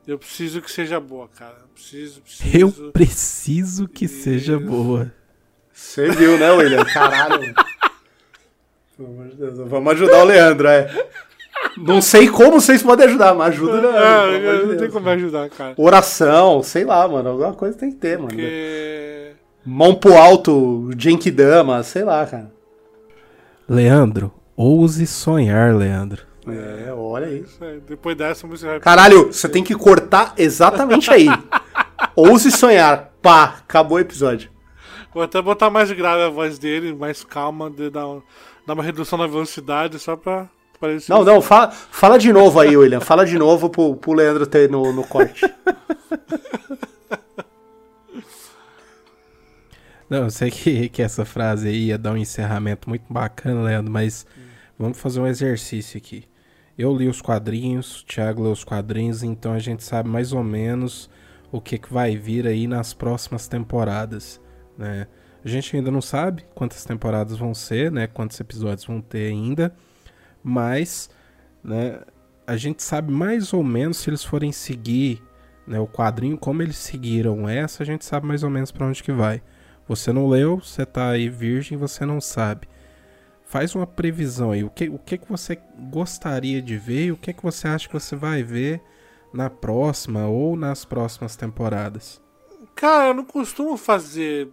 Eu preciso que seja boa, cara. Preciso, preciso. Eu preciso que seja boa. Você viu, né, William? Caralho. Pelo amor de Deus, Vamos ajudar o Leandro, é. Não sei como vocês podem ajudar, mas ajuda o Leandro. De não Deus. tem como me ajudar, cara. Oração, sei lá, mano. Alguma coisa tem que ter, mano. Porque. Mão pro alto, Genkidama, sei lá, cara. Leandro, ouse sonhar, Leandro. É, olha aí. é, Depois dessa você vai. Caralho, você tem que cortar exatamente aí. Ouse sonhar. Pá, acabou o episódio. Vou até botar mais grave a voz dele, mais calma, de dar, dar uma redução na velocidade, só pra parecer. Não, não, fala, fala de novo aí, William. Fala de novo pro, pro Leandro ter no, no corte. Não, eu sei que, que essa frase aí ia dar um encerramento muito bacana, Leandro, mas vamos fazer um exercício aqui. Eu li os quadrinhos, o Thiago leu os quadrinhos, então a gente sabe mais ou menos o que, que vai vir aí nas próximas temporadas, né? A gente ainda não sabe quantas temporadas vão ser, né? Quantos episódios vão ter ainda, mas, né? A gente sabe mais ou menos se eles forem seguir, né? O quadrinho como eles seguiram essa, a gente sabe mais ou menos para onde que vai. Você não leu, você tá aí virgem, você não sabe. Faz uma previsão aí. O que, o que, que você gostaria de ver e o que, que você acha que você vai ver na próxima ou nas próximas temporadas? Cara, eu não costumo fazer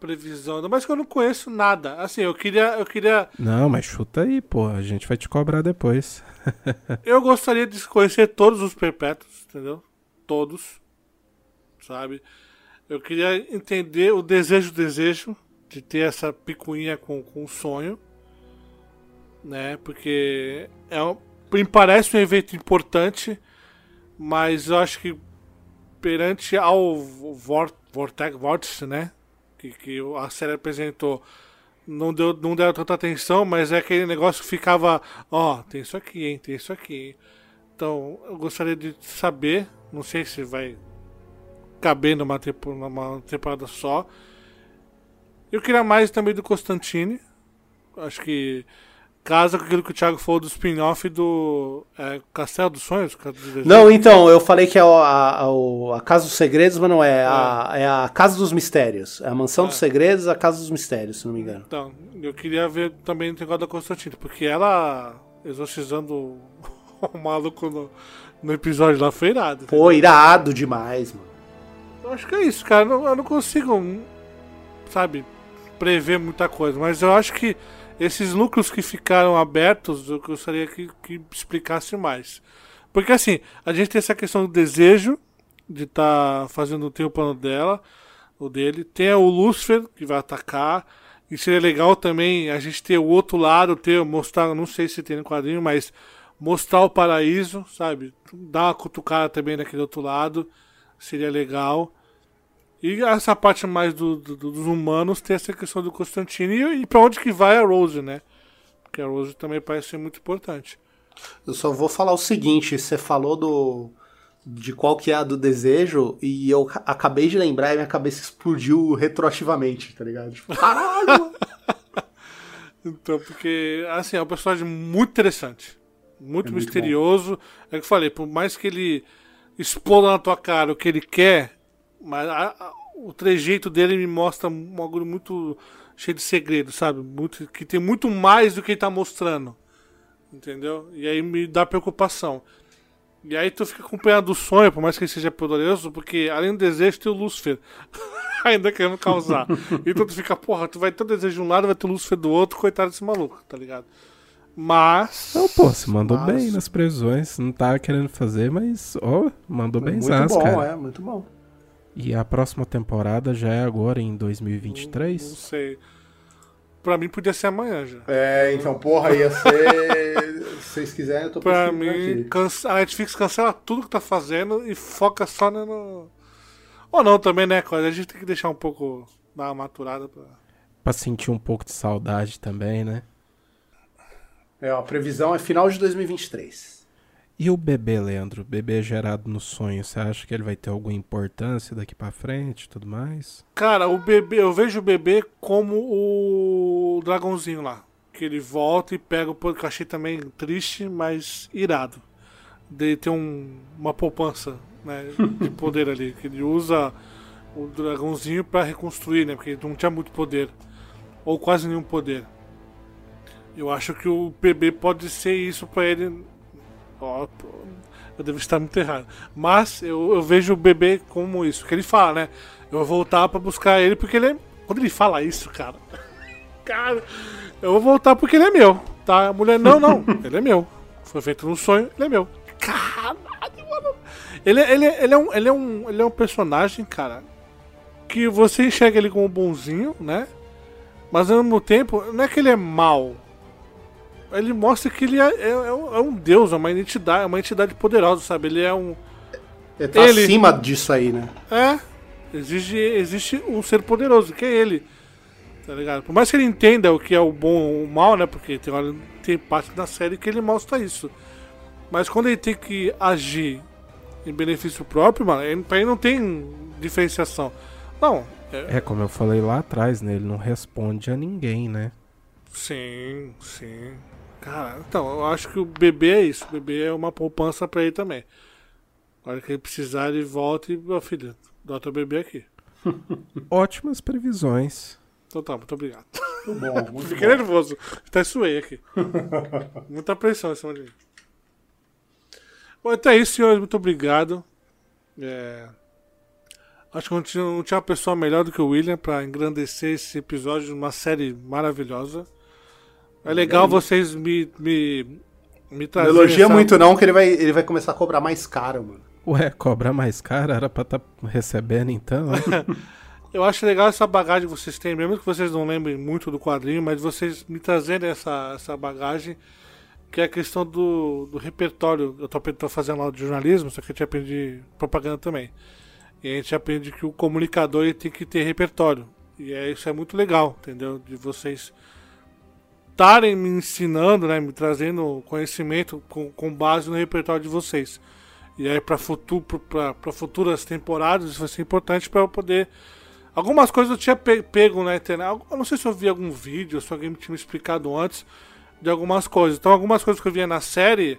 previsão, ainda mais que eu não conheço nada. Assim, eu queria. Eu queria. Não, mas chuta aí, pô. A gente vai te cobrar depois. Eu gostaria de conhecer todos os perpétuos, entendeu? Todos. Sabe? Eu queria entender o desejo, desejo de ter essa picuinha com, com o sonho. Né? Porque é um, me parece um evento importante, mas eu acho que perante ao vor- Vortex, Vórtice, né? Que, que a série apresentou, não deu não deram tanta atenção, mas é aquele negócio que ficava, ó, tem isso aqui, hein, tem isso aqui. Então, eu gostaria de saber, não sei se vai caber numa, numa temporada só. Eu queria mais também do Constantine. Acho que casa com aquilo que o Thiago falou do spin-off do é, Castelo dos Sonhos. Desejos. Não, então, eu falei que é a, a, a- Casa dos Segredos, mas não é. A, é a Casa dos Mistérios. É a Mansão dos Segredos, a Casa dos Mistérios, se não me engano. Então, eu queria ver também o negócio da Constantine, porque ela exorcizando o, o maluco no, no episódio lá foi irado. Pô, irado demais, mano. Eu acho que é isso, cara. Eu não, eu não consigo, hum, sabe, prever muita coisa. Mas eu acho que esses núcleos que ficaram abertos, eu gostaria que, que explicasse mais. Porque assim, a gente tem essa questão do desejo de estar fazendo ter o plano dela, o dele. Tem o Lucifer que vai atacar. E seria legal também a gente ter o outro lado, ter, mostrar, não sei se tem no quadrinho, mas mostrar o paraíso, sabe? Dar uma cutucada também naquele outro lado. Seria legal. E essa parte mais do- do- dos humanos tem essa questão do Constantine e, e pra onde que vai a Rose, né? Porque a Rose também parece ser muito importante. Eu só vou falar o seguinte, você falou do de qual que é a do desejo e eu ca- acabei de lembrar e minha cabeça explodiu retroativamente, tá ligado? Tipo, caralho! Então, porque, assim, é um personagem muito interessante. Muito É muito misterioso. É o que eu falei, por mais que ele exploda na tua cara o que ele quer, Mas a, a, o trejeito dele me mostra um bagulho muito cheio de segredo, sabe? Muito, que tem muito mais do que ele tá mostrando. Entendeu? E aí me dá preocupação. E aí tu fica acompanhando o sonho, por mais que ele seja poderoso, porque além do desejo tem o Lúcifer. Ainda querendo causar. então tu fica, porra, tu vai ter o desejo de um lado, vai ter o Lúcifer do outro, coitado desse maluco, tá ligado? Mas. Não, pô, você mandou mas... bem nas previsões. Não tava querendo fazer, mas, ó, oh, mandou bem Muito zás, bom, cara. é, muito bom. E a próxima temporada já é agora, em Não 2023? sei. Pra mim podia ser amanhã já. É, então, porra, ia ser. Se vocês quiserem, eu tô Pra mim, a Netflix cancela tudo que tá fazendo e foca só no. Ou não também, né, coisa? A gente tem que deixar um pouco. dar uma maturada pra. Pra sentir um pouco de saudade também, né? É, ó, a previsão é final de 2023. E o bebê, Leandro? O bebê gerado no sonho, você acha que ele vai ter alguma importância daqui pra frente e tudo mais? Cara, o bebê, eu vejo o bebê como o dragãozinho lá. Que ele volta e pega o poder, que eu achei também triste, mas irado. Dele ter um, uma poupança né, de poder ali. Que ele usa o dragãozinho pra reconstruir, né? Porque ele não tinha muito poder. Ou quase nenhum poder. Eu acho que o bebê pode ser isso pra ele. Ó, eu devo estar muito errado. Mas eu, eu vejo o bebê como isso. Que ele fala, né? Eu vou voltar pra buscar ele porque ele é. Quando ele fala isso, cara. Cara, eu vou voltar porque ele é meu. Tá? A mulher, não, não. Ele é meu. Foi feito num sonho, ele é meu. Caralho, mano. Ele, ele, ele, é um, ele, é um, ele é um personagem, cara. Que você enxerga ele como bonzinho, né? Mas ao mesmo tempo, não é que ele é mal. Ele mostra que ele é, é, é um é deus, é uma entidade, é uma entidade poderosa, sabe? Ele é um. Ele tá Ele- acima disso aí, né? É. Existe, existe um ser poderoso, que é ele. Tá ligado? Por mais que ele entenda o que é o bom ou o mal, né? Porque tem, hora- tem parte da série que ele mostra isso. Mas quando ele tem que agir em benefício próprio, mano, ele, pra ele não tem diferenciação. Não. É, É, como eu falei lá atrás, né? Ele não responde a ninguém, né? sim, sim. Cara, então, eu acho que o bebê é isso. O bebê é uma poupança pra ele também. Na hora que ele precisar, ele volta e, meu filho, dota o bebê aqui. Ótimas previsões. Então tá, muito obrigado. Muito bom, muito Fiquei bom. nervoso. Até suei aqui. Muita pressão em cima de mim. Bom, então é isso, senhores. Muito obrigado. É, Acho que não tinha, não tinha uma pessoa melhor do que o William pra engrandecer esse episódio de uma série maravilhosa. É legal vocês me, me, me Não trazerem. elogia essa- muito não, que ele vai, ele vai começar a cobrar mais caro, mano. Ué, cobrar mais caro era pra tá recebendo então, né? Eu acho legal essa bagagem que vocês têm, mesmo que vocês não lembrem muito do quadrinho, mas vocês me trazerem essa, essa bagagem, que é a questão do, do repertório. Eu tô, tô fazendo aula de jornalismo, só que a gente aprende propaganda também. E a gente aprende que o comunicador ele tem que ter repertório. E é, isso é muito legal, entendeu? De vocês estarem me ensinando, né, me trazendo conhecimento com, com base no repertório de vocês. E aí para futuro, futuras temporadas isso vai ser importante para eu poder Algumas coisas eu tinha pe- pego na internet. Eu não sei se eu vi algum vídeo, se alguém tinha me explicado antes de algumas coisas. Então, algumas coisas que eu via na série.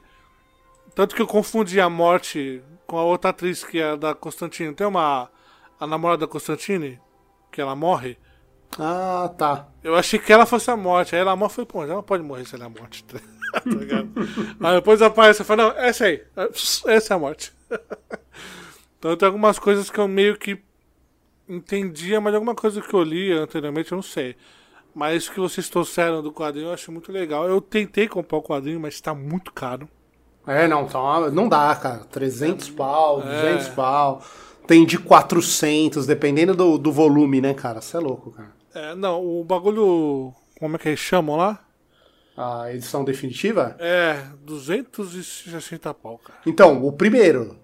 Tanto que eu confundi a morte com a outra atriz que é a da Constantine. Tem uma. A namorada da Constantine, que ela morre. Ah, tá. Eu achei que ela fosse a morte. Aí ela morre, foi, pô, ela não pode morrer se ela é a morte. tá ligado? aí depois aparece e fala, não, essa aí. Essa é a morte. então tem algumas coisas que eu meio que entendia, mas alguma coisa que eu li anteriormente eu não sei. Mas isso que vocês trouxeram do quadrinho eu acho muito legal. Eu tentei comprar o quadrinho, mas está muito caro. É, não, tá, não dá, cara. 300 pau, É. 200 pau. Tem de 400, dependendo do, do volume, né, cara? Você é louco, cara. É, não, o bagulho. Como é que eles chamam lá? A edição definitiva? É, 260 pau, cara. Então, o primeiro.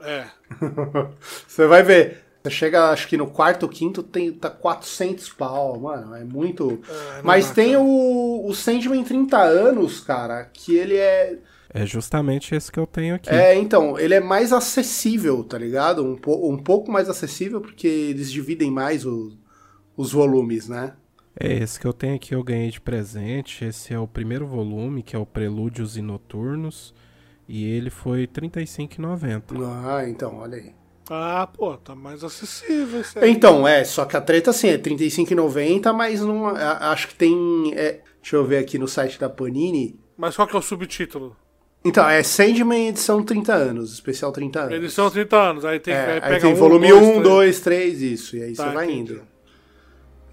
É. Você vai ver. Você chega, acho que no quarto, quinto, tem, tá 400 pau, mano. É muito. É, Mas dá, tem cara. o, o Sandman 30 anos, cara, que ele é. É justamente esse que eu tenho aqui. É, então, ele é mais acessível, tá ligado? Um, po- um pouco mais acessível, porque eles dividem mais o- os volumes, né? É esse que eu tenho aqui, eu ganhei de presente. Esse é o primeiro volume, que é o Prelúdios e Noturnos. E ele foi R$ 35,90. Ah, então, olha aí. Ah, pô, tá mais acessível isso aí. Então, é, só que a treta assim é R$35,90, mas não, a- acho que tem. é, deixa eu ver aqui no site da Panini. Mas qual que é o subtítulo? Então, é Sandman edição 30 anos, especial 30 anos. São 30 anos, aí tem, É, aí aí pega tem um, volume dois, 1, três. 2, 3, isso. E aí Tá, você vai entendi. indo.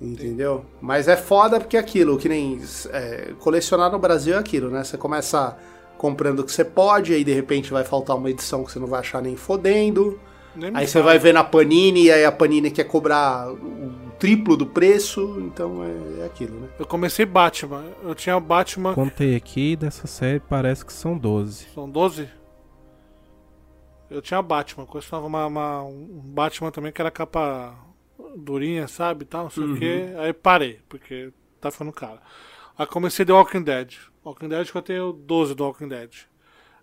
Entendeu? Mas é foda porque é aquilo, que nem. é, colecionar no Brasil é aquilo, né? Você começa comprando o que você pode, aí de repente vai faltar uma edição que você não vai achar nem fodendo. Nem Aí você vai ver na Panini, e aí a Panini quer cobrar o triplo do preço, então é, é aquilo, né? Eu comecei Batman. Eu tinha o Batman. Contei aqui dessa série, parece que são 12. São 12? Eu tinha Batman. Colecionava uma, uma- um Batman também que era capa durinha, sabe? Tal, não sei o quê. Aí parei, porque tá ficando caro. Aí comecei The Walking Dead. Walking Dead que eu tenho 12 do Walking Dead.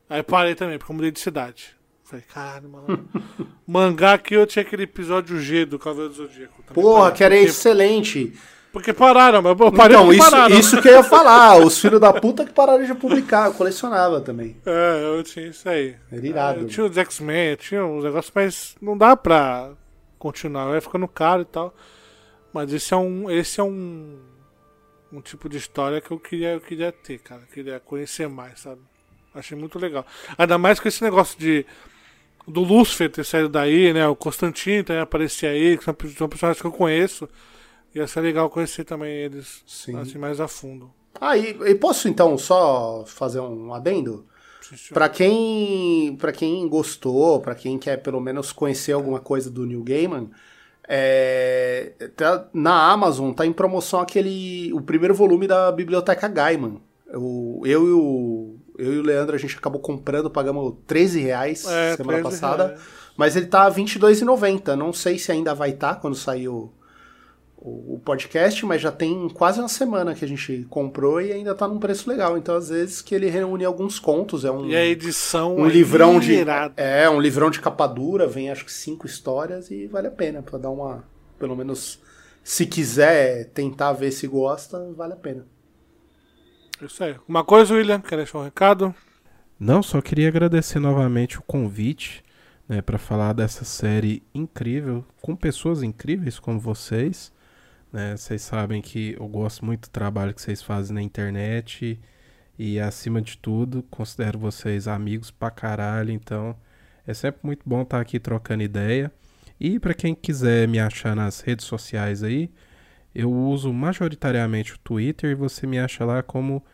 Aí parei também, porque eu mudei de cidade. Falei, caralho, mano. Mangá aqui eu tinha aquele episódio G do Cavaleiro do Zodíaco. Também Porra, parei, que era porque, excelente. Porque pararam, mas eu parei Então, isso, pararam. isso que eu ia falar, os filhos da puta que pararam de publicar, eu colecionava também. É, eu tinha isso aí. Era irado. Eu tinha os X-Men, eu tinha uns negócios, mas não dá pra continuar, vai ficando caro e tal. Mas esse é um. Esse é um. Um tipo de história que eu queria, eu queria ter, cara. Eu queria conhecer mais, sabe? Achei muito legal. Ainda mais com esse negócio de. Do Lúcifer ter saído daí, né? O Constantino também aparecer aí, que são, são personagens que eu conheço. Ia ser legal conhecer também eles Sim. assim, mais a fundo. Ah, e, e posso então só fazer um adendo? Pra quem, pra quem gostou, pra quem quer pelo menos conhecer alguma coisa do New Gaiman, é, tá- na Amazon tá em promoção aquele o primeiro volume da Biblioteca Gaiman. O- eu, e o, eu e o Leandro a gente acabou comprando, pagamos 13 reais É, semana 13 passada, reais. mas ele tá R$ 22,90. Não sei se ainda vai estar quando sair o, o, o podcast, mas já tem quase uma semana que a gente comprou e ainda tá num preço legal. Então, às vezes, que ele reúne alguns contos. É um, E a edição. um é livrão de. É, um livrão de capa dura, vem acho que cinco histórias e vale a pena pra dar uma. Pelo menos, se quiser tentar ver se gosta, vale a pena. Isso aí. Uma coisa, William, quer deixar um recado? Não, só queria agradecer novamente o convite, né, para falar dessa série incrível com pessoas incríveis como vocês. Né? Vocês sabem que eu gosto muito do trabalho que vocês fazem na internet e acima de tudo considero vocês amigos pra caralho. Então é sempre muito bom estar aqui trocando ideia. E para quem quiser me achar nas redes sociais aí, eu uso majoritariamente o Twitter e você me acha lá como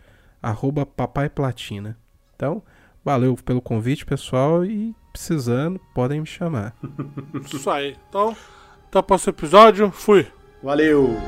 arroba Papai Platina. Então, valeu pelo convite, pessoal, e precisando, podem me chamar. Isso aí. Então, até o próximo episódio. Fui. Valeu!